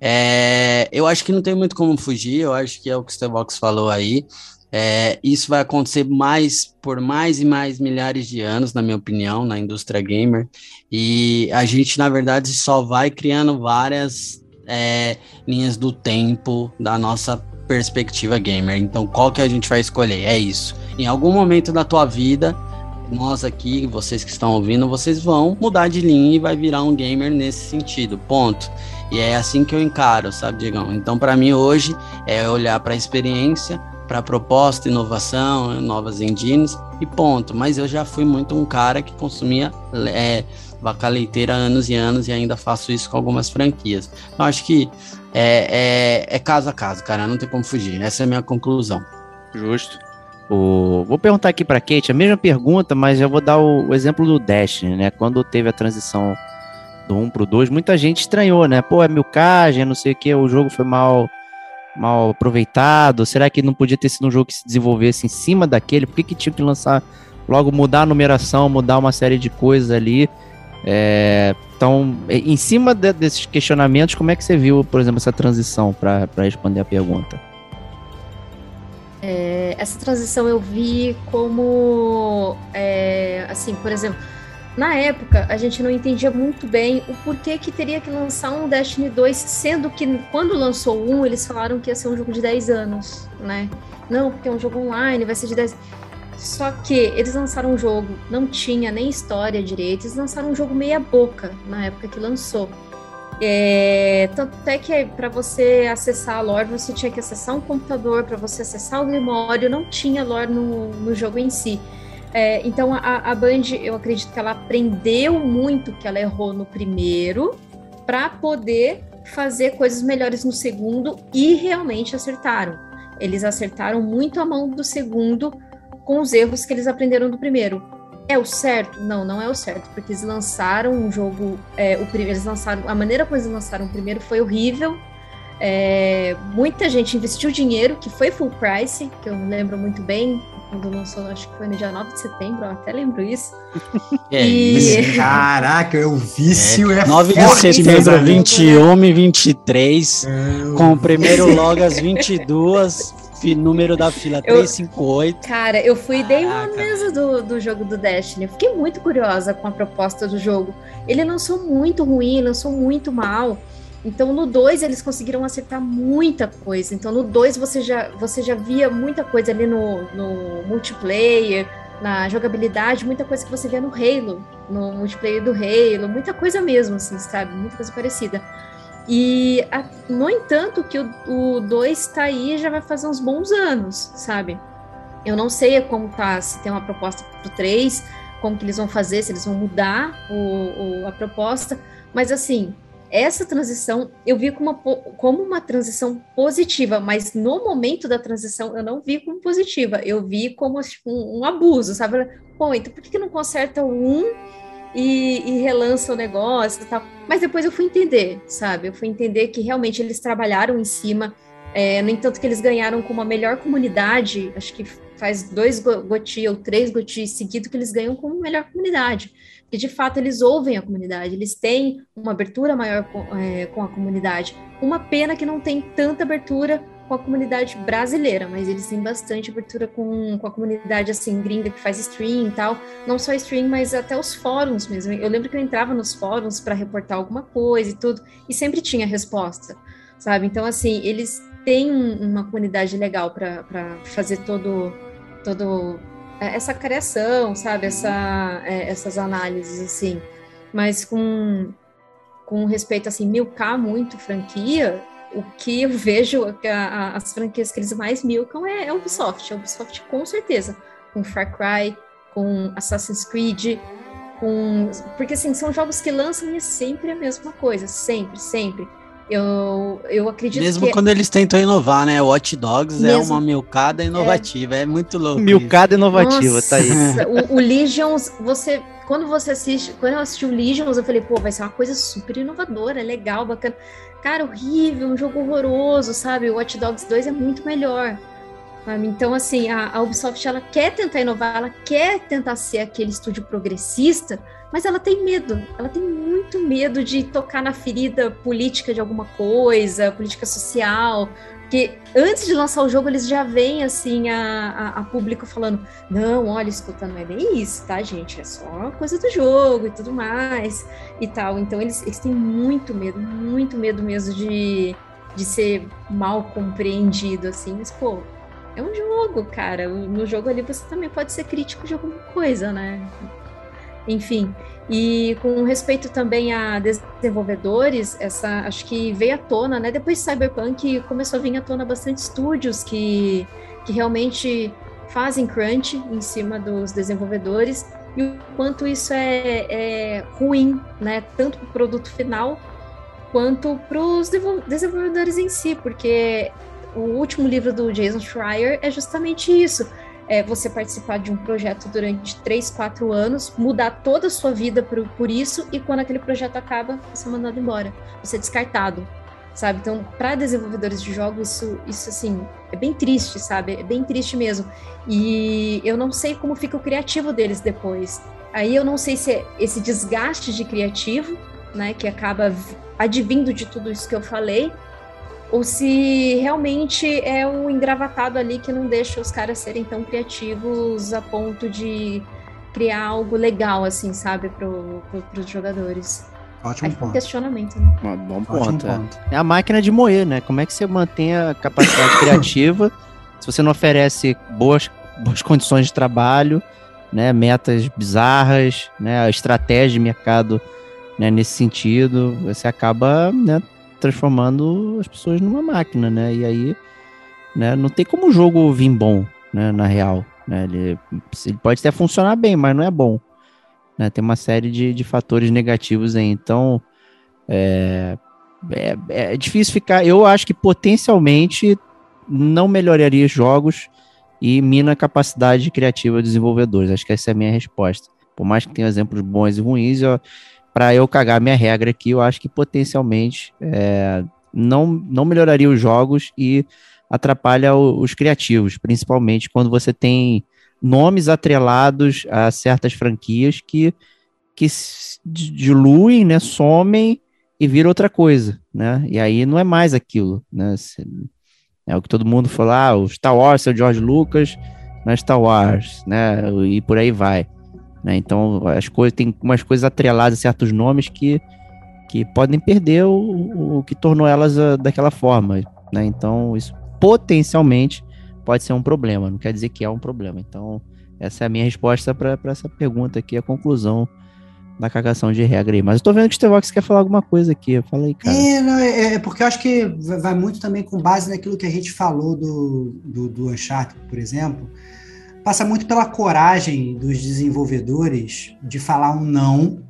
é, eu acho que não tem muito como fugir, eu acho que é o que o Stevox falou aí. É, isso vai acontecer mais por mais e mais milhares de anos, na minha opinião, na indústria gamer. E a gente, na verdade, só vai criando várias é, linhas do tempo da nossa perspectiva gamer. Então, qual que a gente vai escolher? É isso. Em algum momento da tua vida, nós aqui, vocês que estão ouvindo, vocês vão mudar de linha e vai virar um gamer nesse sentido. Ponto. E é assim que eu encaro, sabe, Digão? Então, para mim hoje é olhar para a experiência, para proposta, inovação, novas engines e ponto. Mas eu já fui muito um cara que consumia é, vaca leiteira anos e anos e ainda faço isso com algumas franquias. Então acho que é, é, é caso a caso, cara, não tem como fugir. Essa é a minha conclusão. Justo. O... Vou perguntar aqui para Kate a mesma pergunta, mas eu vou dar o, o exemplo do Destiny, né? Quando teve a transição do 1 pro 2, muita gente estranhou, né? Pô, é milcagem, não sei o que, o jogo foi mal mal aproveitado? Será que não podia ter sido um jogo que se desenvolvesse em cima daquele? Por que, que tinha que lançar logo mudar a numeração, mudar uma série de coisas ali? É, então, em cima de, desses questionamentos, como é que você viu, por exemplo, essa transição para responder a pergunta? É, essa transição eu vi como, é, assim, por exemplo, na época, a gente não entendia muito bem o porquê que teria que lançar um Destiny 2, sendo que quando lançou um, eles falaram que ia ser um jogo de 10 anos, né? Não, porque é um jogo online, vai ser de 10 Só que eles lançaram um jogo, não tinha nem história direito, eles lançaram um jogo meia boca na época que lançou. É, tanto é que para você acessar a lore, você tinha que acessar um computador, para você acessar o Grimório, não tinha lore no, no jogo em si. É, então a, a Band, eu acredito que ela aprendeu muito que ela errou no primeiro para poder fazer coisas melhores no segundo e realmente acertaram. Eles acertaram muito a mão do segundo com os erros que eles aprenderam do primeiro. É o certo? Não, não é o certo, porque eles lançaram um jogo. É, o primeiro, eles lançaram. A maneira como eles lançaram o primeiro foi horrível. É, muita gente investiu dinheiro, que foi full price, que eu lembro muito bem, quando lançou, acho que foi no dia 9 de setembro, eu até lembro isso. <laughs> É, e... Caraca, o vício é, é 9 de setembro, 21 e 23, é, com o primeiro logo às 22, número da fila 358. Eu, cara, eu fui dei uma mesa do, do jogo do Destiny. Eu fiquei muito curiosa com a proposta do jogo. Ele lançou muito ruim, lançou muito mal. Então no 2 eles conseguiram acertar muita coisa. Então no 2 você já, você já via muita coisa ali no, no multiplayer, na jogabilidade, muita coisa que você vê no Halo, no multiplayer do Halo, muita coisa mesmo, assim, sabe? Muita coisa parecida. E, a, no entanto, que o 2 tá aí já vai fazer uns bons anos, sabe? Eu não sei como tá, se tem uma proposta pro 3, como que eles vão fazer, se eles vão mudar o, o a proposta, mas assim, essa transição eu vi como uma, como uma transição positiva, mas no momento da transição eu não vi como positiva, eu vi como tipo, um, um, abuso, sabe? Pô, então por que, que não conserta um e, e relança o negócio e tal? Mas depois eu fui entender, sabe? Eu fui entender que realmente eles trabalharam em cima, é, no entanto que eles ganharam com uma melhor comunidade, acho que faz dois goti ou três goti seguido que eles ganham com melhor comunidade que de fato eles ouvem a comunidade, eles têm uma abertura maior com, é, com, a comunidade. Uma pena que não tem tanta abertura com a comunidade brasileira, mas eles têm bastante abertura com, com a comunidade assim gringa que faz stream e tal, não só stream, mas até os fóruns mesmo. Eu lembro que eu entrava nos fóruns para reportar alguma coisa e tudo, e sempre tinha resposta, sabe? Então assim, eles têm uma comunidade legal para fazer todo todo essa criação, sabe? Essa, é, essas análises, assim. Mas com, com respeito, assim, milcar muito franquia, o que eu vejo, a, a, as franquias que eles mais milcam é, é Ubisoft. A Ubisoft, com certeza. Com Far Cry, com Assassin's Creed, com... Porque, assim, são jogos que lançam e é sempre a mesma coisa. Sempre, sempre. Eu, eu acredito Mesmo que... quando eles tentam inovar, né? O Watch Dogs é Mesmo... é uma milcada inovativa, é, é muito louco. Milcada isso. inovativa, Nossa, tá aí. O, o Legions, você. Quando você assiste, quando eu assisti o Legions, eu falei, pô, vai ser uma coisa super inovadora, legal, bacana. Cara, horrível, um jogo horroroso, sabe? O Watch Dogs 2 é muito melhor. Então, assim, a, a Ubisoft ela quer tentar inovar, ela quer tentar ser aquele estúdio progressista, mas ela tem medo, ela tem muito medo de tocar na ferida política de alguma coisa, política social, que antes de lançar o jogo eles já vêm assim a, a, a, público falando não, olha, escuta, não é bem isso, tá, gente? É só coisa do jogo e tudo mais e tal. Então eles, eles têm muito medo, muito medo mesmo de, de ser mal compreendido, assim. Mas, pô, é um jogo, cara. No jogo ali você também pode ser crítico de alguma coisa, né? enfim. E com respeito também a desenvolvedores, essa acho que veio à tona, né? Depois de Cyberpunk começou a vir à tona bastante estúdios que, que realmente fazem crunch em cima dos desenvolvedores e o quanto isso é, é ruim, né? Tanto para o produto final quanto para os desenvolvedores em si, porque o último livro do Jason Schreier é justamente isso é, você participar de um projeto durante três, quatro anos, mudar toda a sua vida por, por isso, e quando aquele projeto acaba, você é mandado embora, você é descartado, sabe? Então, para desenvolvedores de jogos, isso, isso, assim, é bem triste, sabe? É bem triste mesmo. E eu não sei como fica o criativo deles depois. Aí eu não sei se é esse desgaste de criativo, né, que acaba advindo de tudo isso que eu falei, ou se realmente é o engravatado ali que não deixa os caras serem tão criativos a ponto de criar algo legal, assim, sabe, para pro, os jogadores. Ótimo ponto. questionamento, né? Um bom ponto, é. ponto. É. a máquina de moer, né? Como é que você mantém a capacidade <coughs> criativa se você não oferece boas, boas condições de trabalho, né? Metas bizarras, né? A estratégia de mercado né? nesse sentido, você acaba né? Transformando as pessoas numa máquina, né? E aí, né, não tem como o jogo vir bom, né, na real. Né? Ele, ele pode até funcionar bem, mas não é bom. Né? Tem uma série de, de fatores negativos aí. Então, é, é, é difícil ficar. Eu acho que potencialmente não melhoraria os jogos e mina a capacidade criativa dos desenvolvedores. Acho que essa é a minha resposta. Por mais que tenha exemplos bons e ruins, para eu cagar minha regra aqui, eu acho que potencialmente é, não, não melhoraria os jogos e atrapalha o, os criativos, principalmente quando você tem nomes atrelados a certas franquias que, que diluem, né, somem e vira outra coisa, né? E aí não é mais aquilo, né? É o que todo mundo fala, ah, o Star Wars é o George Lucas, não é Star Wars, né? E por aí vai. Né? Então as coisas tem umas coisas atreladas a certos nomes que, que podem perder o, o que tornou elas a, ah, daquela forma, né? Então isso potencialmente pode ser um problema, não quer dizer que é um problema. Então essa é a minha resposta para essa pergunta aqui, a conclusão da cagação de regra aí. Mas eu tô vendo que o Stevox quer falar alguma coisa aqui. Eu falei, cara. É, não, é, é, porque eu acho que vai muito também com base naquilo que a gente falou do, do, do Uncharted, por exemplo. Passa muito pela coragem dos desenvolvedores de falar um não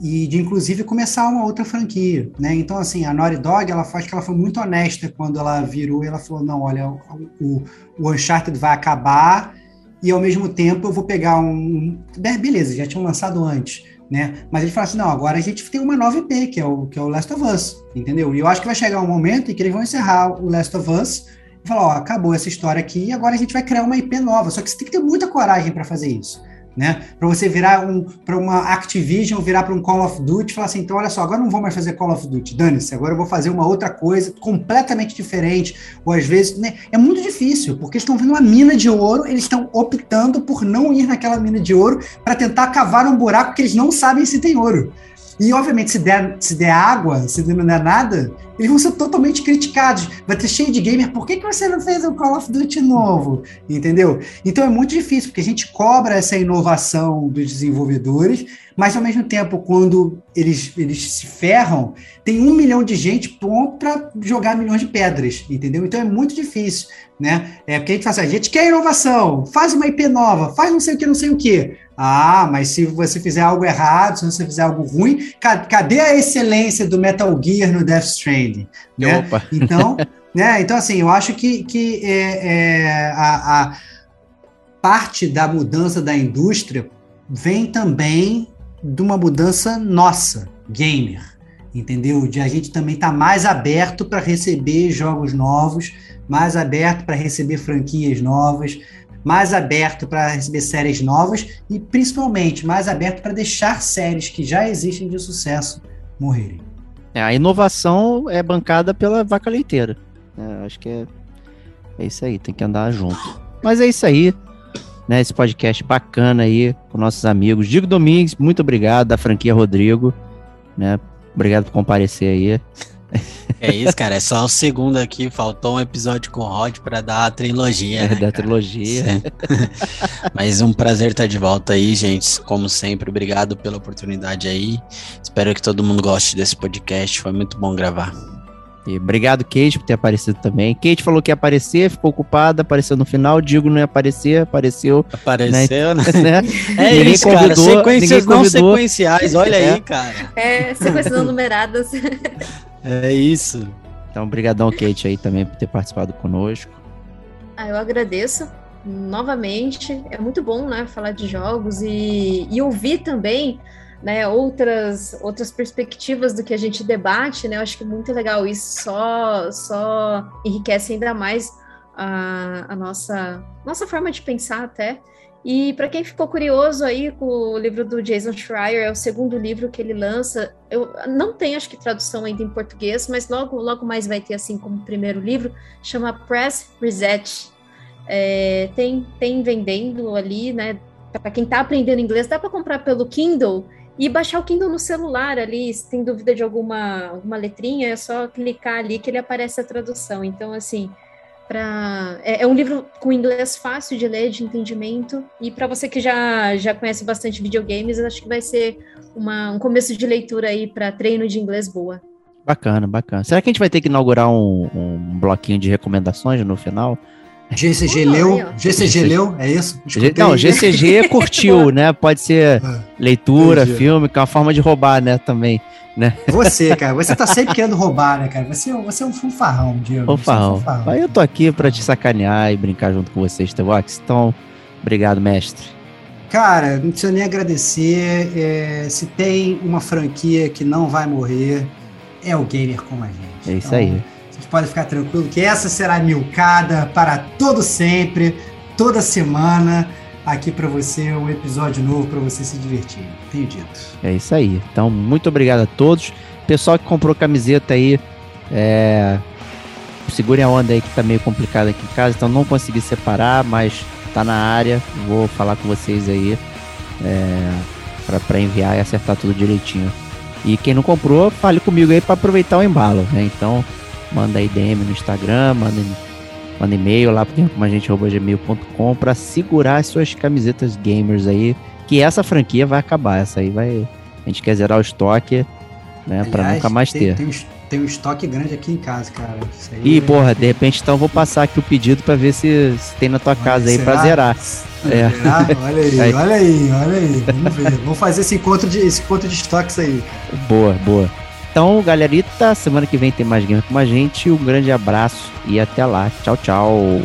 e de inclusive começar uma outra franquia, né? Então assim, a Naughty Dog, ela faz que ela foi muito honesta quando ela virou e ela falou: "Não, olha, o, o Uncharted vai acabar e ao mesmo tempo eu vou pegar um, beleza, já tinham lançado antes, né? Mas ele fala assim, não, agora a gente tem uma nova IP, que é o, que é o Last of Us, entendeu? E eu acho que vai chegar um momento em que eles vão encerrar o Last of Us falar, ó, acabou essa história aqui, agora a gente vai criar uma IP nova. Só que você tem que ter muita coragem para fazer isso né? Para você virar um para uma Activision, virar para um Call of Duty, falar assim, então olha só, agora não vou mais fazer Call of Duty, dane-se, agora eu vou fazer uma outra coisa completamente diferente, ou às vezes, né? É muito difícil, porque estão vendo uma mina de ouro, eles estão optando por não ir naquela mina de ouro para tentar cavar um buraco que eles não sabem se tem ouro. E, obviamente, se der, se der água, se não der nada, eles vão ser totalmente criticados. Vai ter cheio de gamer, por que, que você não fez um Call of Duty novo? Entendeu? Então é muito difícil, porque a gente cobra essa inovação dos desenvolvedores, mas ao mesmo tempo, quando eles, eles se ferram, tem um milhão de gente pronto para jogar milhões de pedras, entendeu? Então é muito difícil, né? É porque a gente fala assim, a gente quer inovação, faz uma IP nova, faz não sei o que, não sei o que. Ah, mas se você fizer algo errado, se você fizer algo ruim, cadê a excelência do Metal Gear no Death Stranding? Né? Opa. <laughs> Então, né? então, assim, eu acho que, que é, é, a, a parte da mudança da indústria vem também de uma mudança nossa, gamer, entendeu? De a gente também estar tá mais aberto para receber jogos novos, mais aberto para receber franquias novas, mais aberto para receber séries novas e principalmente mais aberto para deixar séries que já existem de sucesso morrerem. É, a inovação é bancada pela vaca leiteira. É, acho que é, é isso aí, tem que andar junto. Mas é isso aí, né? Esse podcast bacana aí com nossos amigos. Diego Domingues, muito obrigado, da franquia Rodrigo, né? Obrigado por comparecer aí. É isso, cara. É só o segundo aqui. Faltou um episódio com o Rod para dar a trilogia. É, né, da trilogia. <laughs> Mas um prazer estar de volta aí, gente. Como sempre, obrigado pela oportunidade aí. Espero que todo mundo goste desse podcast. Foi muito bom gravar. E obrigado, Kate, por ter aparecido também. Kate falou que ia aparecer, ficou ocupada, apareceu no final. Digo não ia aparecer, apareceu. Apareceu, né? né? <laughs> É ninguém isso, convidou, cara. Sequências não sequenciais, olha é. aí, cara. É, sequências <laughs> não numeradas. É isso. Então, brigadão, Kate, aí também por ter participado conosco. Ah, eu agradeço novamente. É muito bom, né, falar de jogos e, e ouvir também, né, outras outras perspectivas do que a gente debate, né? Eu acho que é muito legal isso. Só só enriquece ainda mais a, a nossa nossa forma de pensar até. E para quem ficou curioso aí com o livro do Jason Schreier, é o segundo livro que ele lança. Eu não tenho, acho que, tradução ainda em português, mas logo, logo mais vai ter, assim, como primeiro livro, chama Press Reset. É, tem, tem vendendo ali, né? Para quem está aprendendo inglês, dá para comprar pelo Kindle e baixar o Kindle no celular ali. Se tem dúvida de alguma, alguma letrinha, é só clicar ali que ele aparece a tradução. Então, assim, para é, é, um livro com inglês fácil de ler, de entendimento, e para você que já, já conhece bastante videogames, acho que vai ser uma, um começo de leitura aí para treino de inglês boa. Bacana, bacana. Será que a gente vai ter que inaugurar um, um bloquinho de recomendações no final? GCG leu, GCG leu, é isso? Escutei. Não, GCG curtiu, <laughs> né? Pode ser ah, leitura, Entendi. filme, que é uma forma de roubar, né, também, né? Você, cara, você tá sempre querendo roubar, né, cara? Você, você é um fanfarrão, Diego. Fanfarrão. É um fanfarrão. Aí eu tô aqui pra te sacanear e brincar junto com vocês, Tevox. Então, obrigado, mestre. Cara, não precisa nem agradecer. É, se tem uma franquia que não vai morrer, é o gamer como a gente. É isso então, aí gente pode ficar tranquilo que essa será milcada para todo sempre, toda semana, aqui para você, um episódio novo para você se divertir. Tenho dito. É isso aí. Então, muito obrigado a todos. Pessoal que comprou camiseta aí, é... segurem a onda aí que tá meio complicado aqui em casa, então não consegui separar, mas tá na área. Vou falar com vocês aí é... para enviar e acertar tudo direitinho. E quem não comprou, fale comigo aí para aproveitar o embalo, né? Então, manda aí DM no Instagram, manda, manda e-mail lá para a gente gmail.com para segurar as suas camisetas gamers aí, que essa franquia vai acabar, essa aí vai a gente quer zerar o estoque, né, para nunca mais tem, ter. Tem, tem, um estoque grande aqui em casa, cara. Ih, é... porra, de repente então eu vou passar aqui o pedido para ver se, se, tem na tua olha, casa aí para zerar. É. Olha aí, <laughs> aí, olha aí, olha aí. Vamos ver. Vamos fazer esse encontro de, esse encontro de estoques aí. Boa, boa. Então, galerita, semana que vem tem mais game com a gente. Um grande abraço e até lá. Tchau, tchau.